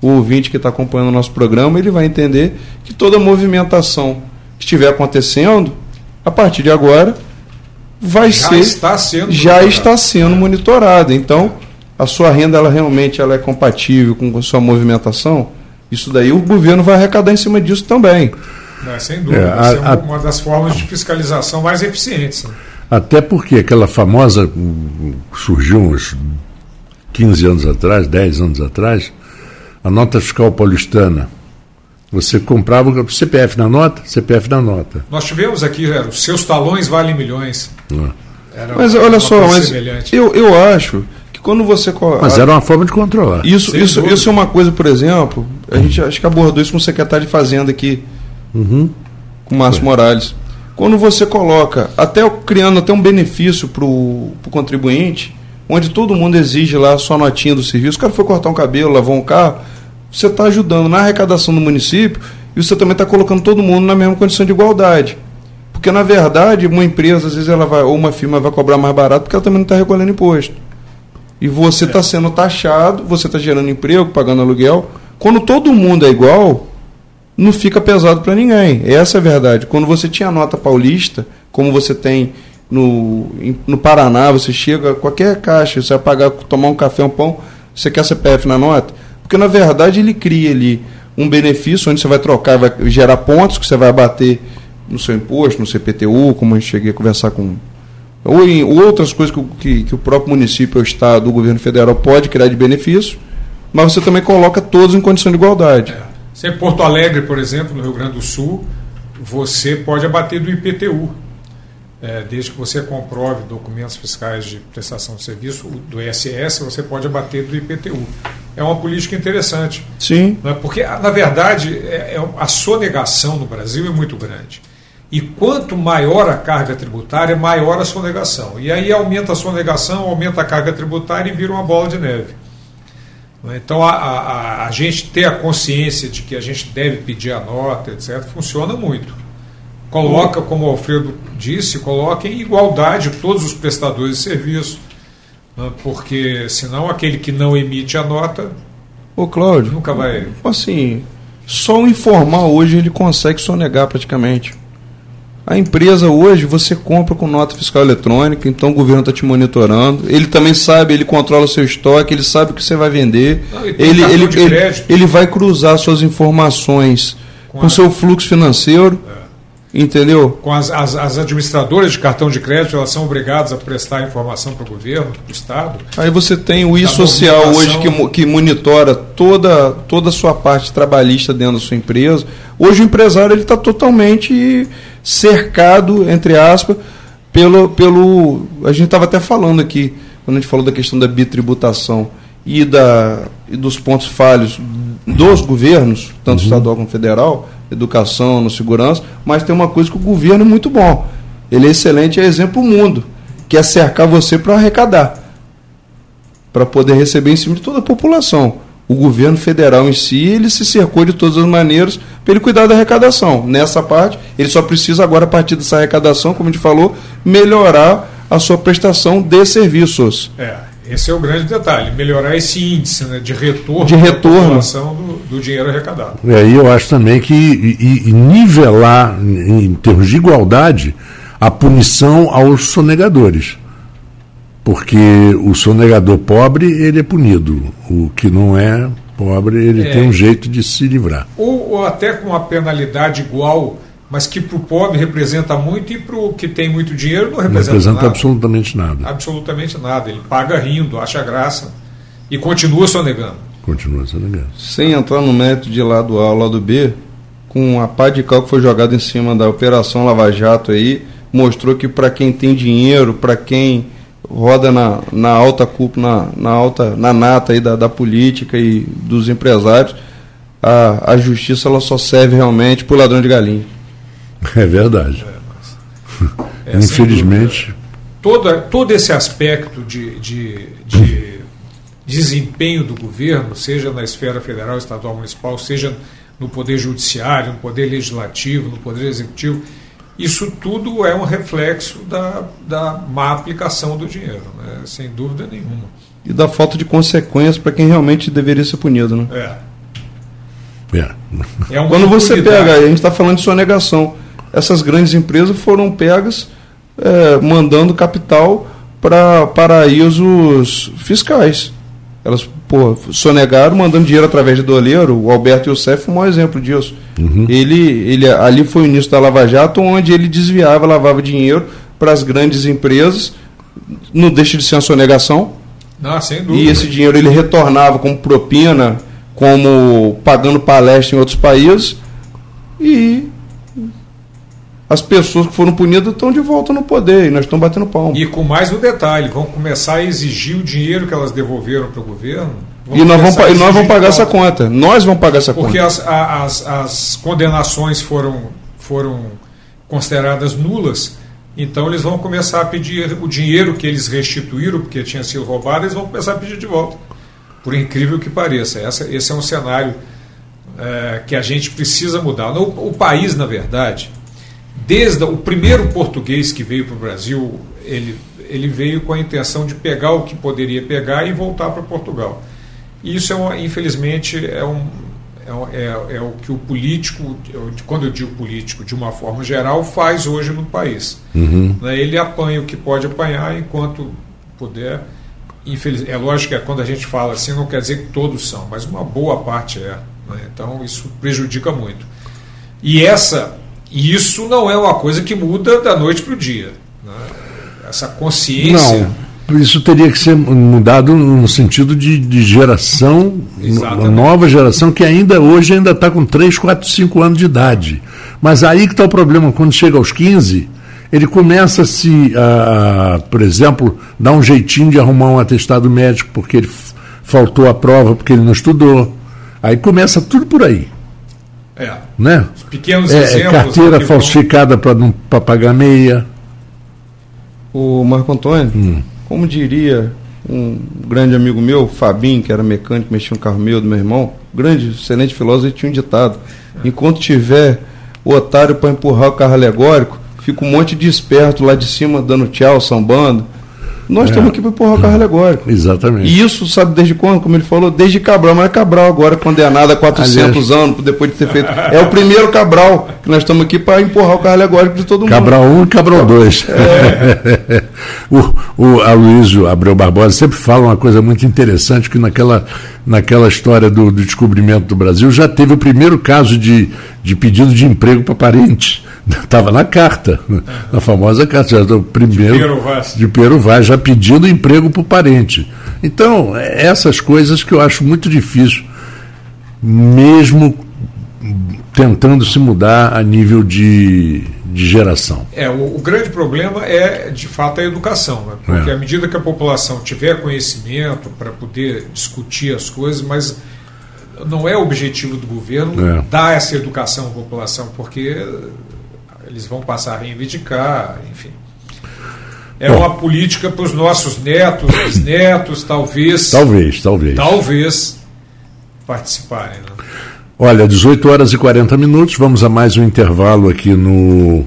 o ouvinte que está acompanhando o nosso programa, ele vai entender que toda movimentação que estiver acontecendo, a partir de agora, vai Já ser está sendo já monitorado. está sendo monitorada. Então, a sua renda ela realmente ela é compatível com a sua movimentação. Isso daí o governo vai arrecadar em cima disso também. Né, sem dúvida. É, a- a- uma das formas de fiscalização mais eficientes. né? Até porque aquela famosa hum, surgiu uns 15 anos atrás, 10 anos atrás, a nota fiscal paulistana. Você comprava o CPF na nota, CPF na nota. Nós tivemos aqui, era, os seus talões valem milhões. Era Mas uma- olha uma só, coisa mas semelhante. eu, eu acho que quando você. Mas era uma forma de controlar. Isso, Sem isso, dúvida. isso é uma coisa, por exemplo, a gente acho que abordou isso com o secretário de Fazenda aqui, Uhum. com o Márcio Morales. Quando você coloca, até o- criando até um benefício para o contribuinte, onde todo mundo exige lá a sua notinha do serviço, o cara foi cortar um cabelo, lavou um carro, você está ajudando na arrecadação do município e você também está colocando todo mundo na mesma condição de igualdade. Porque, na verdade, uma empresa, às vezes, ela vai, ou uma firma vai cobrar mais barato porque ela também não está recolhendo imposto. E você está sendo taxado, você está gerando emprego, pagando aluguel. Quando todo mundo é igual, não fica pesado para ninguém. Essa é a verdade. Quando você tinha nota paulista, como você tem no, no Paraná, você chega, qualquer caixa, você vai pagar, tomar um café, um pão, você quer CPF na nota? Porque na verdade ele cria ali um benefício onde você vai trocar, vai gerar pontos que você vai bater no seu imposto, no CPTU, como eu cheguei a conversar com ou em outras coisas que, o- que, que o próprio município, o Estado, o governo federal pode criar de benefício, mas você também coloca todos em condição de igualdade. Se em Porto Alegre, por exemplo, no Rio Grande do Sul, você pode abater do IPTU, é, desde que você comprove documentos fiscais de prestação de serviço do ISS, você pode abater do IPTU. É uma política interessante, Sim, não é? porque, na verdade, é- é- a sonegação no Brasil é muito grande. E quanto maior a carga tributária, maior a sonegação. E aí aumenta a sonegação, aumenta a carga tributária e vira uma bola de neve. Não é? Então, a- a- a gente ter a consciência de que a gente deve pedir a nota, etc., funciona muito. Coloca, como o Alfredo disse, coloca em igualdade todos os prestadores de serviço, né? porque senão aquele que não emite a nota Ô Cláudio, nunca vai. assim, só o informal hoje ele consegue sonegar praticamente. A empresa hoje você compra com nota fiscal eletrônica, então o governo está te monitorando. Ele também sabe, ele controla o seu estoque, ele sabe o que você vai vender. Não, ele, ele, ele, ele vai cruzar suas informações Com com o a- seu fluxo financeiro. Entendeu? Com as, as, as administradoras de cartão de crédito, elas são obrigadas a prestar informação para o governo, para o Estado. Aí você tem o e-social hoje movimentação. que, que monitora toda, toda a sua parte trabalhista dentro da sua empresa. Hoje o empresário está totalmente cercado, entre aspas, pelo. pelo a gente estava até falando aqui, quando a gente falou da questão da bitributação e, da, e dos pontos falhos dos governos, tanto estadual como federal, educação, no segurança, mas tem uma coisa que o governo é muito bom. Ele é excelente, é exemplo mundo, que é cercar você para arrecadar para poder receber em cima de toda a população. O governo federal em si, ele se cercou de todas as maneiras para ele cuidar da arrecadação. Nessa parte, ele só precisa agora, a partir dessa arrecadação, como a gente falou, melhorar a sua prestação de serviços. É, esse é o grande detalhe, melhorar esse índice né, de retorno, De retorno. do, do dinheiro arrecadado. E aí eu acho também que e- e- nivelar, em, termos de igualdade, a punição aos sonegadores. Porque o sonegador pobre, ele é punido. O que não é pobre, ele É. tem um jeito de se livrar. Ou, ou até com uma penalidade igual, mas que para o pobre representa muito e para o que tem muito dinheiro não Não representa, representa nada. absolutamente nada. absolutamente nada. Ele paga rindo, acha graça e continua sonegando. Continua sonegando. Sem entrar no mérito de lado A ou lado B, com a pá de cal que foi jogada em cima da Operação Lava Jato aí, mostrou que para quem tem dinheiro, para quem roda na, na alta cúpula, na, na alta, na nata aí da, da política e dos empresários, a, a justiça ela só serve realmente para o ladrão de galinha. É verdade. É, Infelizmente. Toda, todo esse aspecto de, de, de desempenho do governo, seja na esfera federal, estadual, municipal, seja no poder judiciário, no poder legislativo, no poder executivo, isso tudo é um reflexo da, da má aplicação do dinheiro, né? sem dúvida nenhuma. E da falta de consequências para quem realmente deveria ser punido. Né? É. É. É uma Quando você pega, a gente está falando de sonegação, essas grandes empresas foram pegas é, mandando capital para paraísos fiscais. Elas pô, sonegaram, mandando dinheiro através de doleiro. O Alberto Youssef é um exemplo disso. Ele, ele, ali foi o início da Lava Jato, onde ele desviava, lavava dinheiro para as grandes empresas. Não deixa de ser uma sonegação. Não, sem E dúvida. esse dinheiro ele retornava como propina, como pagando palestra em outros países. E as pessoas que foram punidas estão de volta no poder e nós estamos batendo palma. E com mais um detalhe, vão começar a exigir o dinheiro que elas devolveram para o governo. E nós vamos, e nós vamos pagar essa conta. Nós vamos pagar essa Porque conta. as, a- as, as condenações foram, foram consideradas nulas, então eles vão começar a pedir o dinheiro que eles restituíram, porque tinha sido roubado, eles vão começar a pedir de volta. Por incrível que pareça. Essa, esse é um cenário eh, que a gente precisa mudar. O, o país, na verdade, desde o primeiro português que veio para o Brasil, ele, ele veio com a intenção de pegar o que poderia pegar e voltar para Portugal. E isso, é uma, infelizmente, é, um, é, é, é o que o político, quando eu digo político, de uma forma geral, faz hoje no país. Né, Ele apanha o que pode apanhar enquanto puder. Infeliz, é lógico que quando a gente fala assim, não quer dizer que todos são, mas uma boa parte é. né? Então isso prejudica muito. E essa, e isso não é uma coisa que muda da noite para o dia. né? Essa consciência. Não, isso teria que ser mudado no sentido de, de geração, Exatamente. uma nova geração que ainda hoje ainda está com 3, 4, 5 anos de idade. Mas aí que está o problema, quando chega aos 15, ele começa a se, a, por exemplo, dar um jeitinho de arrumar um atestado médico porque ele faltou a prova, porque ele não estudou. Aí começa tudo por aí. É, Né? os pequenos É, é exemplos. carteira falsificada para pagar meia. O Marco Antônio, Hum. como diria um grande amigo meu, Fabinho, que era mecânico, mexia no carro meu, do meu irmão, grande, excelente filósofo, ele tinha um ditado: enquanto tiver o otário para empurrar o carro alegórico, fica um monte de esperto lá de cima dando tchau, sambando. Nós É. estamos aqui para empurrar o carro alegórico. Exatamente. E isso, sabe desde quando? Como ele falou, desde Cabral, mas é Cabral agora condenado a 400 anos depois de ter feito. É o primeiro Cabral que nós estamos aqui para empurrar o carro alegórico de todo mundo. Cabral 1 e Cabral 2. o, o Aloysio Abreu Barbosa sempre fala uma coisa muito interessante, que naquela, naquela história do, do descobrimento do Brasil já teve o primeiro caso de, de pedido de emprego para parente. Estava na carta, na famosa carta, já o primeiro Piero Vaz. de Piero Vaz, já pedindo emprego para o parente. Então, é essas coisas que eu acho muito difícil, mesmo tentando se mudar a nível de, de geração. É, o, o grande problema é, de fato, a educação. Né? Porque É. à medida que a população tiver conhecimento para poder discutir as coisas, mas não é objetivo do governo É. dar essa educação à população, porque eles vão passar a reivindicar, enfim. É Bom. uma política para os nossos netos, bisnetos, talvez, Talvez, talvez. talvez participarem. Né? Olha, 18 horas e 40 minutos, vamos a mais um intervalo aqui no,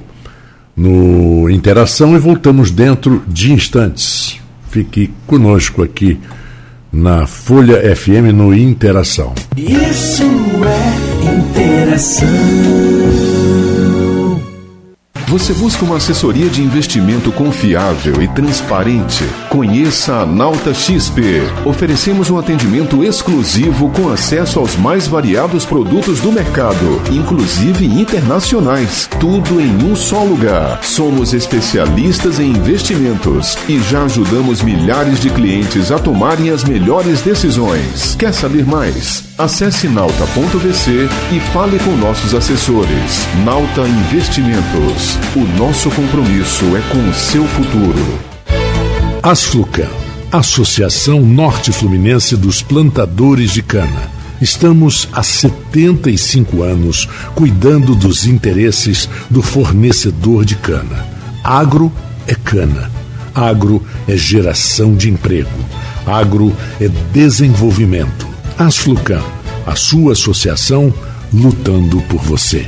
no Interação e voltamos dentro de instantes. Fique conosco aqui na Folha FM no Interação. Isso é interação. Você busca uma assessoria de investimento confiável e transparente? Conheça a Nauta XP. Oferecemos um atendimento exclusivo com acesso aos mais variados produtos do mercado, inclusive internacionais. Tudo em um só lugar. Somos especialistas em investimentos e já ajudamos milhares de clientes a tomarem as melhores decisões. Quer saber mais? Acesse nauta.vc e fale com nossos assessores. Nauta Investimentos. O nosso compromisso é com o seu futuro. Asflucan, Associação Norte Fluminense dos Plantadores de Cana. Estamos há 75 anos cuidando dos interesses do fornecedor de cana. Agro é cana. Agro é geração de emprego. Agro é desenvolvimento. Asflucan, a sua associação lutando por você.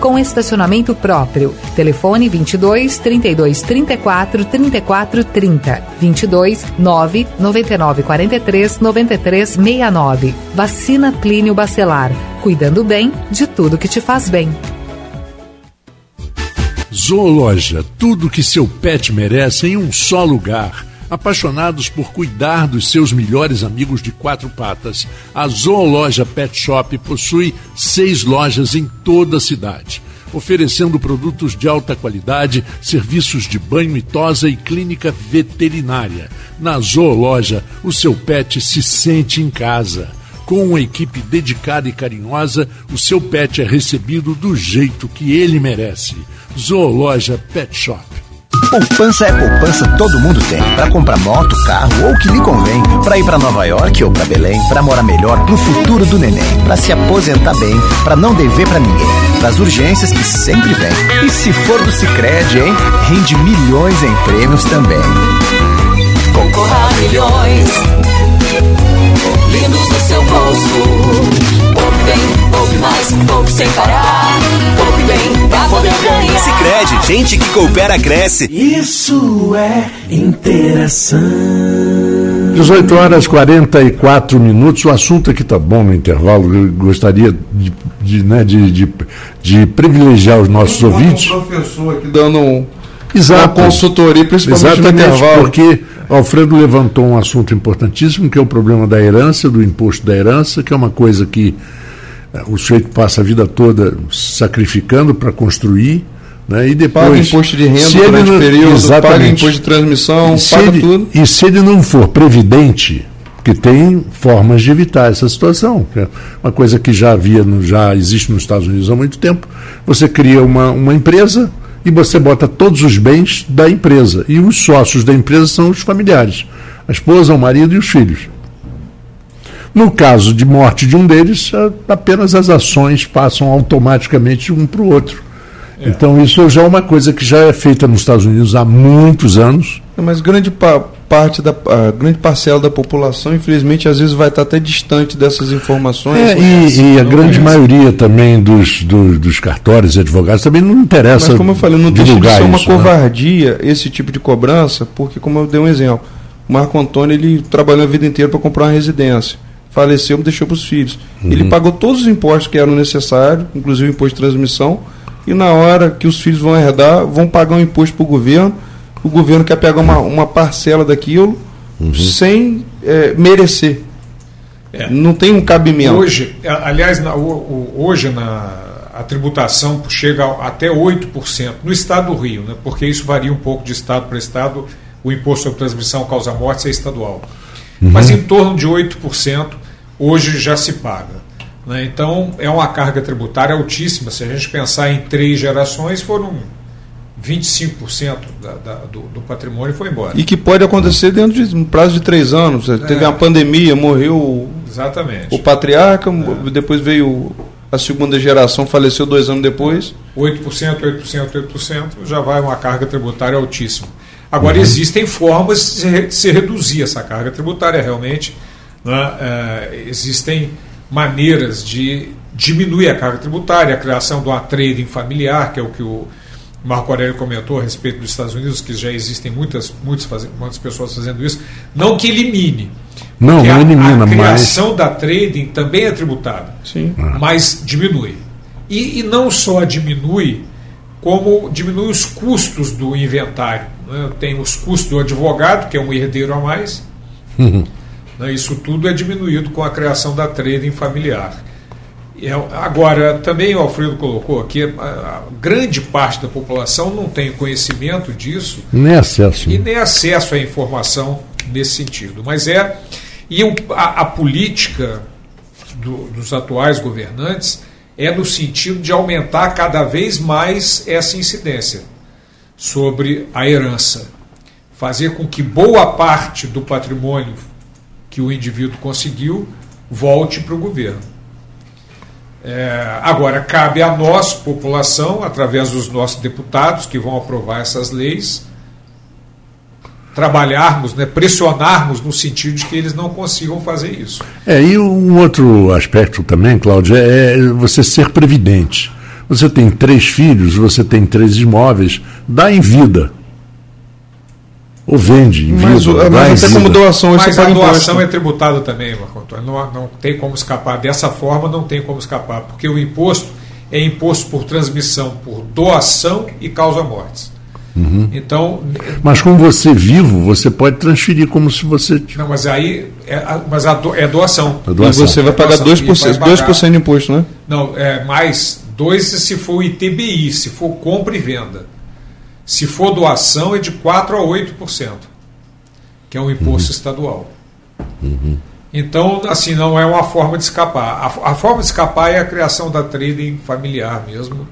com estacionamento próprio. Telefone 22 32 34 34 30. 22 9 99 43 93 69. Vacina Clínio Bacelar. Cuidando bem de tudo que te faz bem. Zoologia, tudo que seu pet merece em um só lugar. Apaixonados por cuidar dos seus melhores amigos de quatro patas, a Zoologia Pet Shop possui seis lojas em toda a cidade, oferecendo produtos de alta qualidade, serviços de banho e tosa e clínica veterinária. Na Zoologia, o seu pet se sente em casa. Com uma equipe dedicada e carinhosa, o seu pet é recebido do jeito que ele merece. Zoologia Pet Shop. Poupança é poupança, todo mundo tem. Para comprar moto, carro ou o que lhe convém. Para ir para Nova York ou para Belém. Para morar melhor pro futuro do neném. Para se aposentar bem. Para não dever para ninguém. Para as urgências que sempre vem. E se for do Sicredi, hein? Rende milhões em prêmios também. Concorra a milhões lindos no seu bolso. Poupe bem, poupe mais, poupe sem parar. Poupe bem pra poder ganhar. Sicredi, gente que coopera cresce. Isso é interação. 18 horas 44 minutos. O assunto aqui tá bom no intervalo. Eu gostaria de, de, né, de, de, de privilegiar os nossos ouvintes. Um professor aqui dando um, uma Exato. consultoria, principalmente no Exatamente, intervalo. porque Alfredo levantou um assunto importantíssimo, que é o problema da herança, do imposto da herança, que é uma coisa que o sujeito passa a vida toda sacrificando para construir, né, e depois... Paga imposto de renda se durante o não- período, paga Exatamente. imposto de transmissão, E paga ele, tudo. e se ele não for previdente, que tem formas de evitar essa situação, que é uma coisa que já havia, já existe nos Estados Unidos há muito tempo. Você cria uma, uma empresa e você bota todos os bens da empresa. E os sócios da empresa são os familiares, a esposa, o marido e os filhos. No caso de morte de um deles, apenas as ações passam automaticamente de um para o outro. Então isso já é uma coisa que já é feita nos Estados Unidos há muitos anos. Mas grande pa- parte da grande parcela da população, infelizmente, às vezes vai estar até distante dessas informações. É, e, e a grande maioria também dos, dos, dos cartórios e advogados também não interessa Mas como eu falei, não deixa de ser uma isso, né? covardia esse tipo de cobrança, porque como eu dei um exemplo, o Marco Antônio ele trabalhou a vida inteira para comprar uma residência. Faleceu, deixou para os filhos. Uhum. Ele pagou todos os impostos que eram necessários, inclusive o imposto de transmissão, e na hora que os filhos vão herdar, vão pagar um imposto para o governo. O governo quer pegar uma, uma parcela daquilo Uhum. sem eh, merecer. É. Não tem um cabimento. Hoje, aliás, na- hoje na, a tributação chega até 8% no estado do Rio, né, porque isso varia um pouco de estado para estado. O imposto sobre transmissão causa morte é estadual. Mas em torno de 8% hoje já se paga. né. Então é uma carga tributária altíssima. Se a gente pensar em três gerações, foram 25% da, da, do, do patrimônio foi embora. E que pode acontecer dentro de um prazo de três anos. Teve uma pandemia, morreu Exatamente. o patriarca, depois veio a segunda geração, faleceu dois anos depois. 8%, 8%, 8%, já vai uma carga tributária altíssima. Agora, existem formas de se reduzir essa carga tributária, realmente. Né? Eh, existem maneiras de diminuir a carga tributária, a criação de uma trading familiar, que é o que o Marco Aurélio comentou a respeito dos Estados Unidos, que já existem muitas, muitas, muitas pessoas fazendo isso. Não que elimine. Não, não a- elimina, a mas- criação da trading também é tributada Sim. mas diminui. E, e não só diminui, como diminui os custos do inventário. Né? Tem os custos do advogado, que é um herdeiro a mais. Né? Isso tudo é diminuído com a criação da trading familiar. É, agora, também o Alfredo colocou aqui, a, a grande parte da população não tem conhecimento disso. Nem acesso. E nem acesso à informação nesse sentido. Mas é. E o, a, a, política do, dos atuais governantes é no sentido de aumentar cada vez mais essa incidência sobre a herança. Fazer com que boa parte do patrimônio que o indivíduo conseguiu volte para o governo. É, agora, cabe a nós, população, através dos nossos deputados que vão aprovar essas leis, trabalharmos, né, pressionarmos no sentido de que eles não consigam fazer isso. É, e um outro aspecto também, Cláudia, é você ser previdente. Você tem três filhos, você tem três imóveis, dá em vida. Ou vende em mas, vida. Mas até como doação, mas a doação imposto. é tributada também, Marco Antônio. Não, não tem como escapar. Dessa forma, não tem como escapar, porque o imposto é imposto por transmissão, por doação e causa-mortes. Uhum. Então, mas com você vivo, você pode transferir como se você. Não, mas aí é, mas a do, é doação. A doação. E você vai pagar 2%, 2 de imposto, né? Não, é mais 2 se for ITBI, se for compra e venda. Se for doação, é de 4% a 8%, que é um imposto uhum. estadual. Uhum. Então, assim, não é uma forma de escapar. A, a, forma de escapar é a criação da trading familiar mesmo.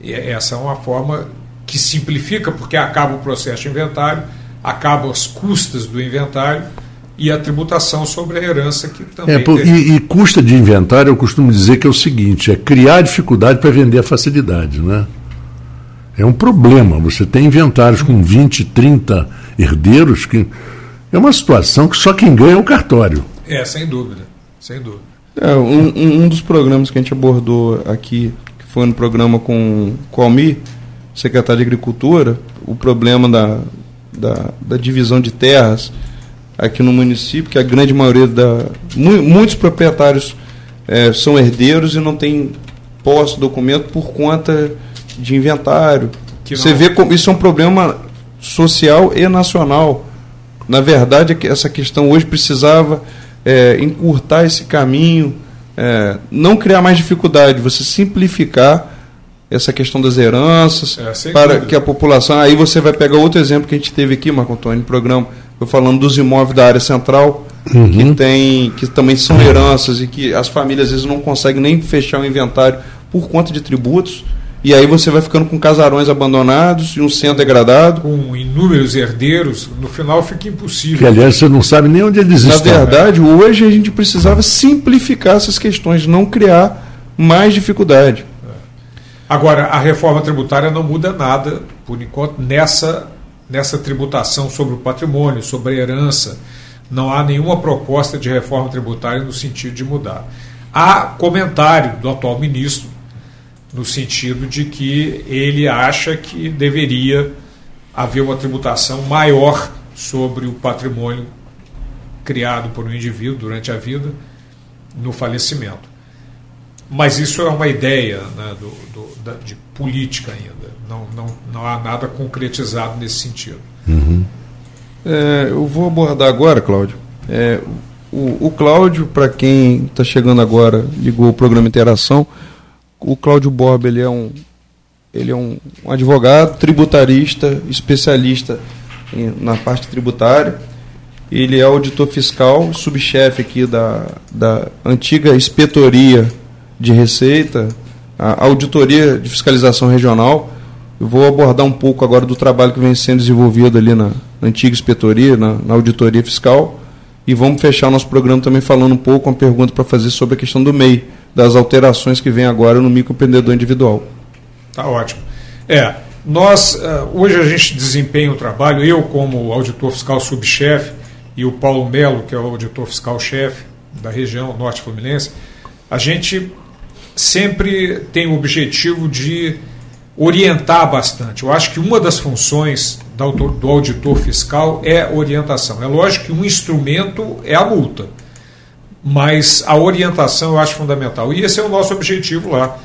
E é, essa é uma forma que simplifica, porque acaba o processo de inventário, acaba as custas do inventário e a tributação sobre a herança que também. É, por, e, e, custa de inventário, eu costumo dizer que é o seguinte: é criar dificuldade para vender a facilidade, né? É um problema. Você tem inventários com 20, 30 herdeiros, que é uma situação que só quem ganha é o cartório. É, sem dúvida. Sem dúvida. É, um, um dos programas que a gente abordou aqui, que foi no programa com o Almir, secretário de Agricultura, o problema da, da, da divisão de terras aqui no município, que a grande maioria da. muitos proprietários é, são herdeiros e não tem posse documento por conta de inventário. Que Você vê como isso é um problema social e nacional. Na verdade, é essa questão hoje precisava é, encurtar esse caminho, é, não criar mais dificuldade, você simplificar essa questão das heranças é, para dúvida. que a população. Aí você vai pegar outro exemplo que a gente teve aqui, Marco Antônio, no programa, eu falando dos imóveis da área central, uhum. que tem que também são heranças e que as famílias às vezes não conseguem nem fechar o inventário por conta de tributos. E aí você vai ficando com casarões abandonados e um centro degradado. Com inúmeros herdeiros, no final fica impossível. Que, aliás, você não sabe nem onde eles Na estão. Na verdade, hoje a gente precisava simplificar essas questões, não criar mais dificuldade. Agora, a reforma tributária não muda nada, por enquanto, nessa, nessa tributação sobre o patrimônio, sobre a herança. Não há nenhuma proposta de reforma tributária no sentido de mudar. Há comentário do atual ministro no sentido de que ele acha que deveria haver uma tributação maior sobre o patrimônio criado por um indivíduo durante a vida no falecimento. Mas isso é uma ideia né, do, do, da, de política ainda. Não, não, não há nada concretizado nesse sentido. Uhum. É, eu vou abordar agora, Cláudio. É, o, o Cláudio, para quem está chegando agora, ligou o programa Interação o Cláudio Borba ele é um ele é um, um advogado tributarista especialista em, na parte tributária. Ele é auditor fiscal subchefe aqui da, da antiga inspetoria de receita a auditoria de fiscalização regional. Eu vou abordar um pouco agora do trabalho que vem sendo desenvolvido ali na, na antiga inspetoria na, na auditoria fiscal. E vamos fechar o nosso programa também falando um pouco uma pergunta para fazer sobre a questão do MEI das alterações que vem agora no microempreendedor individual. Tá ótimo. É, nós, eh, hoje a gente desempenha o trabalho, eu como auditor fiscal subchefe e o Paulo Melo, que é o auditor fiscal chefe da região norte fluminense, a gente sempre tem o objetivo de orientar bastante. Eu acho que uma das funções do auditor fiscal é orientação. É lógico que um instrumento é a multa mas a orientação eu acho fundamental. E esse é o nosso objetivo lá.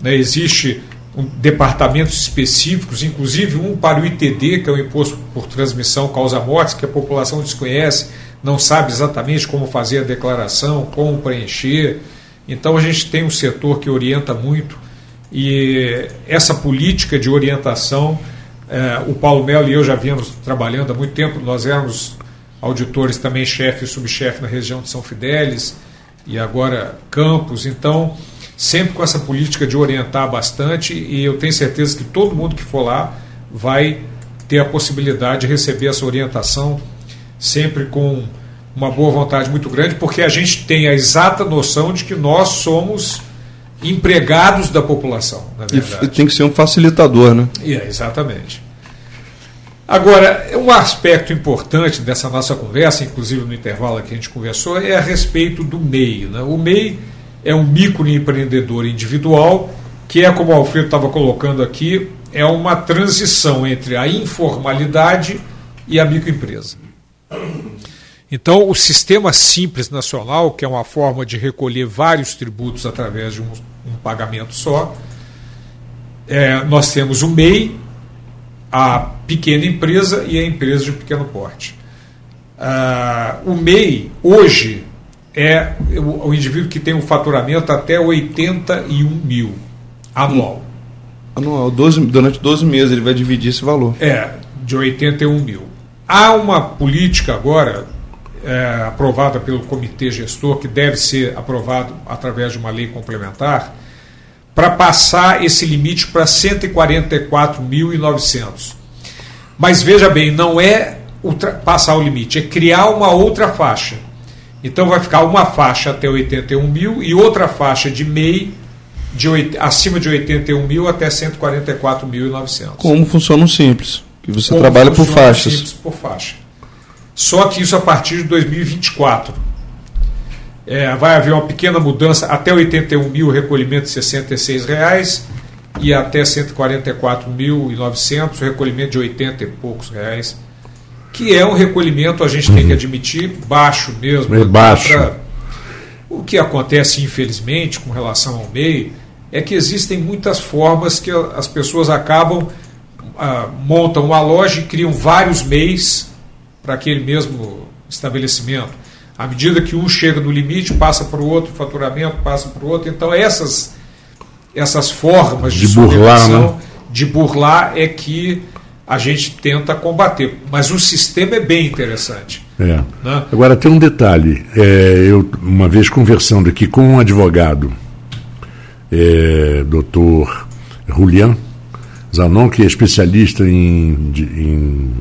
Né? Existe um, departamentos específicos, inclusive um para o ITD, que é o Imposto por Transmissão Causa Mortes, que a população desconhece, não sabe exatamente como fazer a declaração, como preencher. Então a gente tem um setor que orienta muito e essa política de orientação, eh, o Paulo Melo e eu já viemos trabalhando há muito tempo, nós éramos auditores também chefe e subchefe na região de São Fidélis e agora Campos, então sempre com essa política de orientar bastante e eu tenho certeza que todo mundo que for lá vai ter a possibilidade de receber essa orientação sempre com uma boa vontade muito grande, porque a gente tem a exata noção de que nós somos empregados da população. Na verdade. E tem que ser um facilitador, né? É, exatamente. Agora, um aspecto importante dessa nossa conversa, inclusive no intervalo que a gente conversou, é a respeito do MEI. Né? O MEI é um microempreendedor individual, que é, como o Alfredo estava colocando aqui, é uma transição entre a informalidade e a microempresa. Então, o Sistema Simples Nacional, que é uma forma de recolher vários tributos através de um, um pagamento só, é, nós temos o MEI, a pequena empresa e a empresa de pequeno porte. Ah, o MEI, hoje, é o, o, indivíduo que tem um faturamento até 81 mil anual. Anual, 12, durante 12 meses ele vai dividir esse valor. É, de 81 mil. Há uma política agora é, aprovada pelo comitê gestor, que deve ser aprovado através de uma lei complementar, para passar esse limite para 144.900. Mas veja bem, não é passar o limite, é criar uma outra faixa. Então vai ficar uma faixa até 81 mil e outra faixa de MEI de 8, acima de 81 mil até 144.900. Como funciona o simples? Que você Como trabalha por faixas. Simples por faixa. Só que isso a partir de 2024. É, vai haver uma pequena mudança, até 81 mil recolhimento de 66 reais e até 144.900 recolhimento de 80 e poucos reais, que é um recolhimento, a gente tem que uhum. admitir, baixo mesmo. É baixo. Pra... O que acontece, infelizmente, com relação ao MEI, é que existem muitas formas que as pessoas acabam, ah, montam uma loja e criam vários MEIs para aquele mesmo estabelecimento. À medida que um chega no limite, passa para o outro, faturamento passa para o outro. Então, essas, essas formas de, de burlar, né? de burlar é que a gente tenta combater. Mas o sistema é bem interessante. É. Né? Agora, tem um detalhe. É, eu, uma vez conversando aqui com um advogado, é, doutor Julian Zanon, que é especialista em, em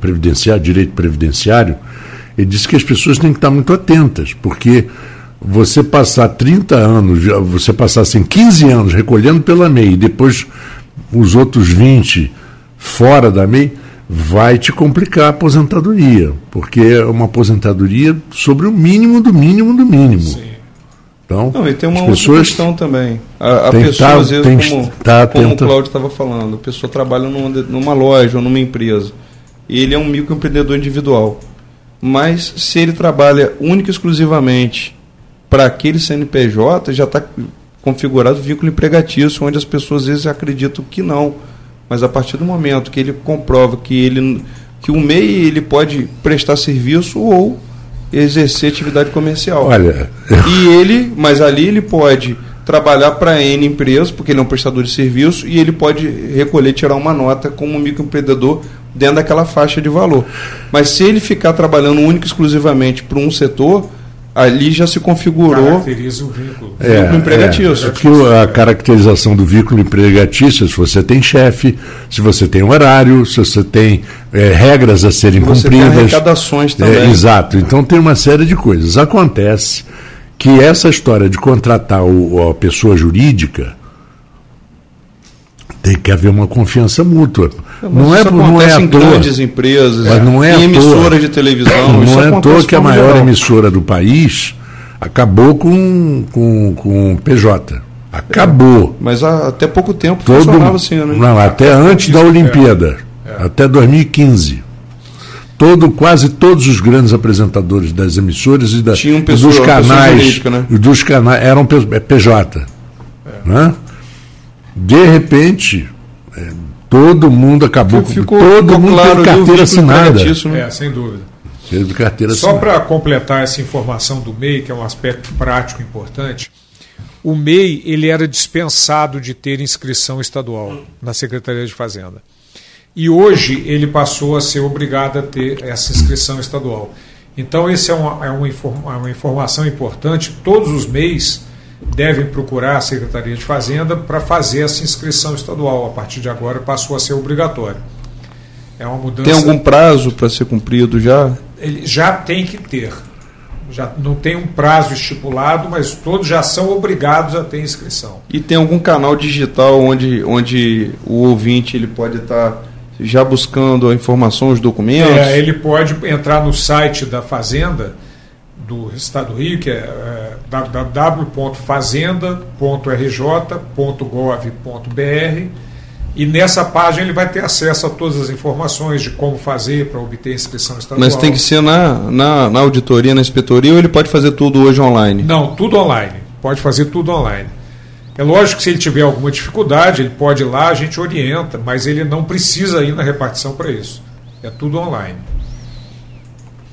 previdenciário, direito previdenciário, ele disse que as pessoas têm que estar muito atentas, porque você passar 30 anos, você passar assim 15 anos recolhendo pela MEI e depois os outros 20 fora da MEI, vai te complicar a aposentadoria, porque é uma aposentadoria sobre o mínimo do mínimo do mínimo. Sim. Então, Não, e tem uma outra pessoas questão também. A, a pessoa, tá, às vezes, tem, como, tá como o Cláudio estava falando, a pessoa trabalha numa, numa loja ou numa empresa ele é um microempreendedor individual. Mas se ele trabalha única e exclusivamente para aquele CNPJ, já está configurado o vínculo empregatício, onde as pessoas às vezes acreditam que não. Mas a partir do momento que ele comprova que ele que o MEI ele pode prestar serviço ou exercer atividade comercial. Olha, e ele, mas ali ele pode trabalhar para N empresas, porque ele é um prestador de serviço, e ele pode recolher, tirar uma nota como microempreendedor dentro daquela faixa de valor. Mas se ele ficar trabalhando único exclusivamente para um setor, ali já se configurou caracteriza o vínculo, é, vínculo empregatício. É, que a caracterização do vínculo empregatício, se você tem chefe, se você tem horário, se você tem é, regras a serem você cumpridas. Tem arrecadações também. É, exato. Então tem uma série de coisas. Acontece que essa história de contratar o, a pessoa jurídica tem que haver uma confiança mútua. não é, não é em grandes empresas, mas não é em emissoras de televisão. Não é à toa que a maior emissora do país acabou com, com, com PJ. Acabou. É, mas há, até pouco tempo Todo, funcionava assim, né? Não, até antes da Olimpíada. É. Até 2015. Todo, quase todos os grandes apresentadores das emissoras e da, pessoa, dos canais, né? dos canais eram PJ. É. Né? De repente, é, todo mundo acabou Ficou- com todo ficou mundo claro teve carteira assinada. né? É, sem dúvida. Teve carteira Só para completar essa informação do MEI, que é um aspecto prático importante, o MEI ele era dispensado de ter inscrição estadual na Secretaria de Fazenda. E hoje ele passou a ser obrigado a ter essa inscrição estadual. Então, essa é uma, é uma, é uma informação importante. Todos os MEIs devem procurar a Secretaria de Fazenda para fazer essa inscrição estadual. A partir de agora passou a ser obrigatório. É uma mudança Tem algum prazo para ser cumprido já? ele já tem que ter. Já não tem um prazo estipulado, mas todos já são obrigados a ter inscrição. E tem algum canal digital onde, onde o ouvinte ele pode estar já buscando a informação, os documentos? É, ele pode entrar no site da Fazenda do Estado do Rio, que é, é www.fazenda.rj.gov.br e nessa página ele vai ter acesso a todas as informações de como fazer para obter inscrição estadual. Mas tem que ser na, na, na auditoria, na inspetoria, ou ele pode fazer tudo hoje online? Não, tudo online. Pode fazer tudo online. É lógico que se ele tiver alguma dificuldade, ele pode ir lá, a gente orienta, mas ele não precisa ir na repartição para isso. É tudo online.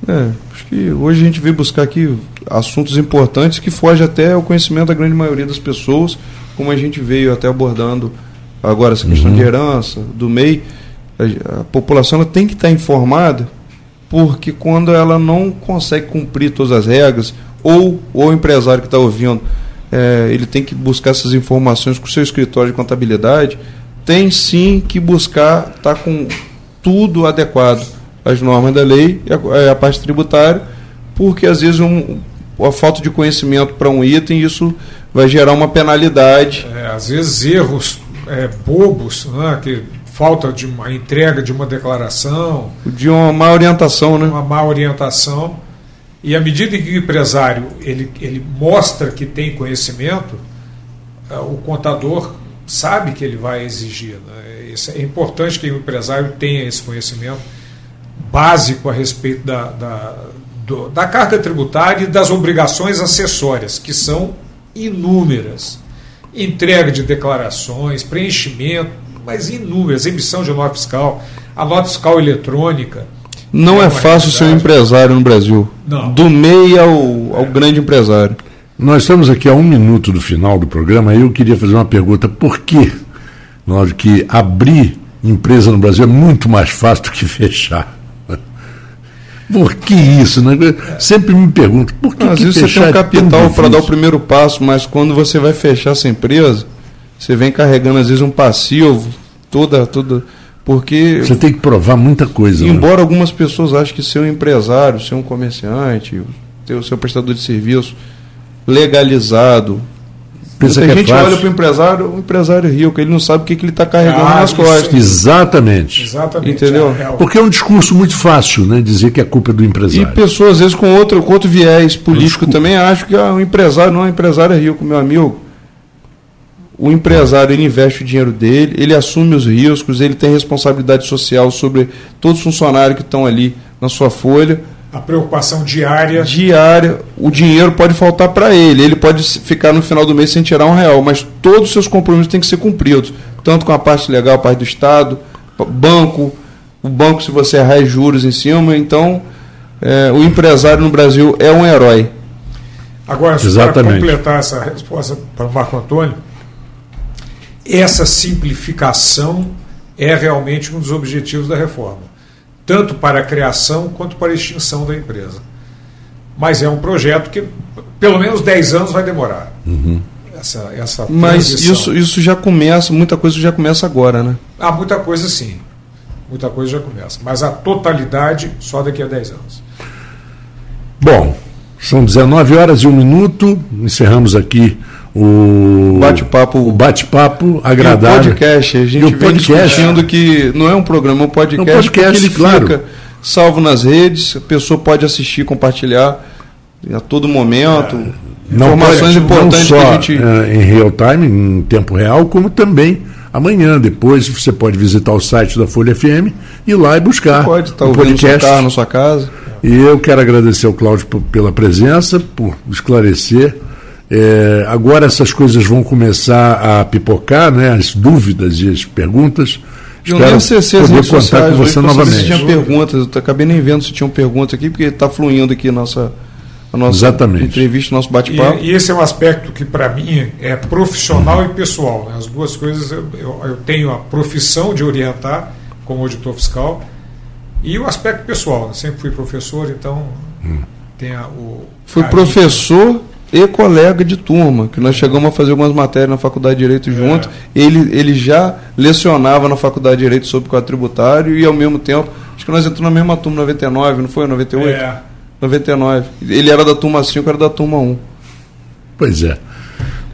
É, acho que hoje a gente veio buscar aqui assuntos importantes que fogem até ao conhecimento da grande maioria das pessoas, como a gente veio até abordando agora essa questão de herança, do MEI. A, a população tem que estar informada, porque quando ela não consegue cumprir todas as regras, ou, ou o empresário que está ouvindo, é, ele tem que buscar essas informações com o seu escritório de contabilidade, tem sim que buscar estar com tudo adequado às normas da lei e a, é, a parte tributária, porque às vezes um, a falta de conhecimento para um item, isso vai gerar uma penalidade. É, às vezes erros é, bobos, né, que falta de uma entrega de uma declaração, De uma má orientação, né? uma má orientação. E à medida que o empresário ele, ele mostra que tem conhecimento, eh, o contador sabe que ele vai exigir. Né? É importante que o empresário tenha esse conhecimento básico a respeito da, da, do- da carga tributária e das obrigações acessórias, que são inúmeras. Entrega de declarações, preenchimento, mas inúmeras, emissão de nota fiscal, a nota fiscal eletrônica. Não é, uma fácil ser um empresário no Brasil. Não. Do MEI ao, ao grande empresário. Nós estamos aqui a um minuto do final do programa e eu queria fazer uma pergunta. Por que, nós, que abrir empresa no Brasil é muito mais fácil do que fechar? Por que isso? Né? Sempre me pergunto, por que, Às que vezes você tem um é capital para dar o primeiro passo, mas quando você vai fechar essa empresa, você vem carregando às vezes um passivo, toda, toda. Porque, Você tem que provar muita coisa. né? embora algumas pessoas achem que ser um empresário, ser um comerciante, ter o seu prestador de serviço legalizado. Pensa Muita que é gente fácil. olha para o empresário, um empresário rico, ele não sabe o que, que ele está carregando Ah, nas isso costas. Exatamente. Exatamente. Entendeu? É, é o- Porque é um discurso muito fácil, né? Dizer que a culpa é do E empresário. pessoas, às vezes, com outro, com outro viés político Desculpa. também acham que ah, o empresário não é um empresário rico, meu amigo. O empresário ele investe o dinheiro dele, ele assume os riscos, ele tem responsabilidade social sobre todos os funcionários que estão ali na sua folha a preocupação diária. diária. O dinheiro pode faltar para ele, ele pode ficar no final do mês sem tirar um real, mas todos os seus compromissos têm que ser cumpridos, tanto com a parte legal, a parte do Estado, banco, o banco se você errar é juros em cima, então é, o empresário no Brasil é um herói. Agora, só para completar essa resposta para o Marco Antônio, essa simplificação é realmente um dos objetivos da reforma, tanto para a criação quanto para a extinção da empresa. Mas é um projeto que pelo menos 10 anos vai demorar. Essa, essa Mas isso, isso já começa, muita coisa já começa agora, né? Há muita coisa sim. Muita coisa já começa. Mas a totalidade só daqui a 10 anos. Bom, são 19 horas e um minuto. Encerramos aqui o Bate-papo. bate-papo E o agradável. podcast, a gente E o vem podcast. discutindo que não é um programa, é um podcast, É um podcast, ele claro. fica salvo nas redes, a pessoa pode assistir, compartilhar a todo momento. informações pode- importantes não que só a gente. eh, em real time, em tempo real, como também amanhã. Depois você pode visitar o site da Folha FM e ir lá e buscar pode estar o no seu podcast. carro, na sua casa. E eu quero agradecer ao Cláudio pela presença, por esclarecer É, agora essas coisas vão começar a pipocar, né? As dúvidas e as perguntas. Eu nem acessei as poder redes contar sociais com você saber se novamente. tinha perguntas. Eu acabei nem vendo se tinham perguntas aqui, porque está fluindo aqui a nossa, a nossa Exatamente. entrevista, nosso bate-papo. E, e esse é um aspecto que, para mim, é profissional e pessoal. né? As duas coisas, eu, eu- eu tenho a profissão de orientar como auditor fiscal e o aspecto pessoal. né? Sempre fui professor, então tem a, o. Fui professor e colega de turma, que nós chegamos a fazer algumas matérias na Faculdade de Direito junto. Ele, ele já lecionava na Faculdade de Direito sobre Código Tributário e, ao mesmo tempo, acho que nós entramos na mesma turma 99, não foi? 98? É, 99. Ele era da turma 5, eu era da turma 1. Pois é.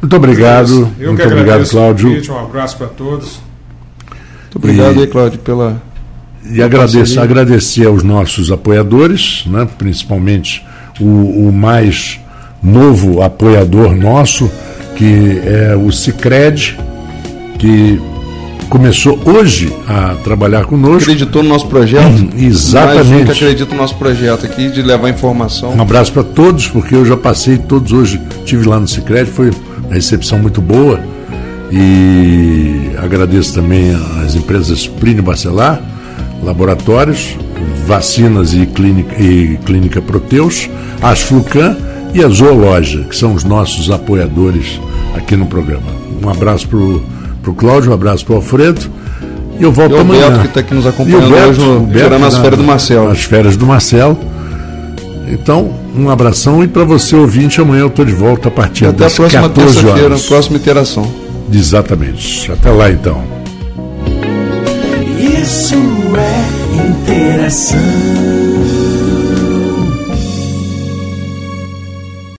Muito obrigado. eu Muito que obrigado, agradeço o Cláudio. convite, um abraço para todos. Muito obrigado E- aí, Cláudio, pela. E agradeço, agradecer aos nossos apoiadores, né, principalmente o, o mais novo apoiador nosso, que é o Cicred, que começou hoje a trabalhar conosco. Acreditou no nosso projeto. Uhum, exatamente. Mais um que acredita no nosso projeto aqui, de levar informação. Um abraço para todos, porque eu já passei todos hoje, tive lá no Cicred, foi uma recepção muito boa. E agradeço também às empresas Plínio Bacelar, laboratórios, vacinas e clínica, e clínica Proteus, as Flucan e a Zoologia, que são os nossos apoiadores aqui no programa. Um abraço para o Cláudio, um abraço para o Alfredo. E eu volto E o amanhã. Beto, que está aqui nos o acompanhando Beto, hoje, no, o Beto tirando as na- férias do Marcelo. As férias do Marcelo. Então, um abração e para você ouvinte, amanhã eu estou de volta a partir até a das próxima 14 terça-feira, horas. próxima interação. Exatamente. Até lá então. Isso é interação.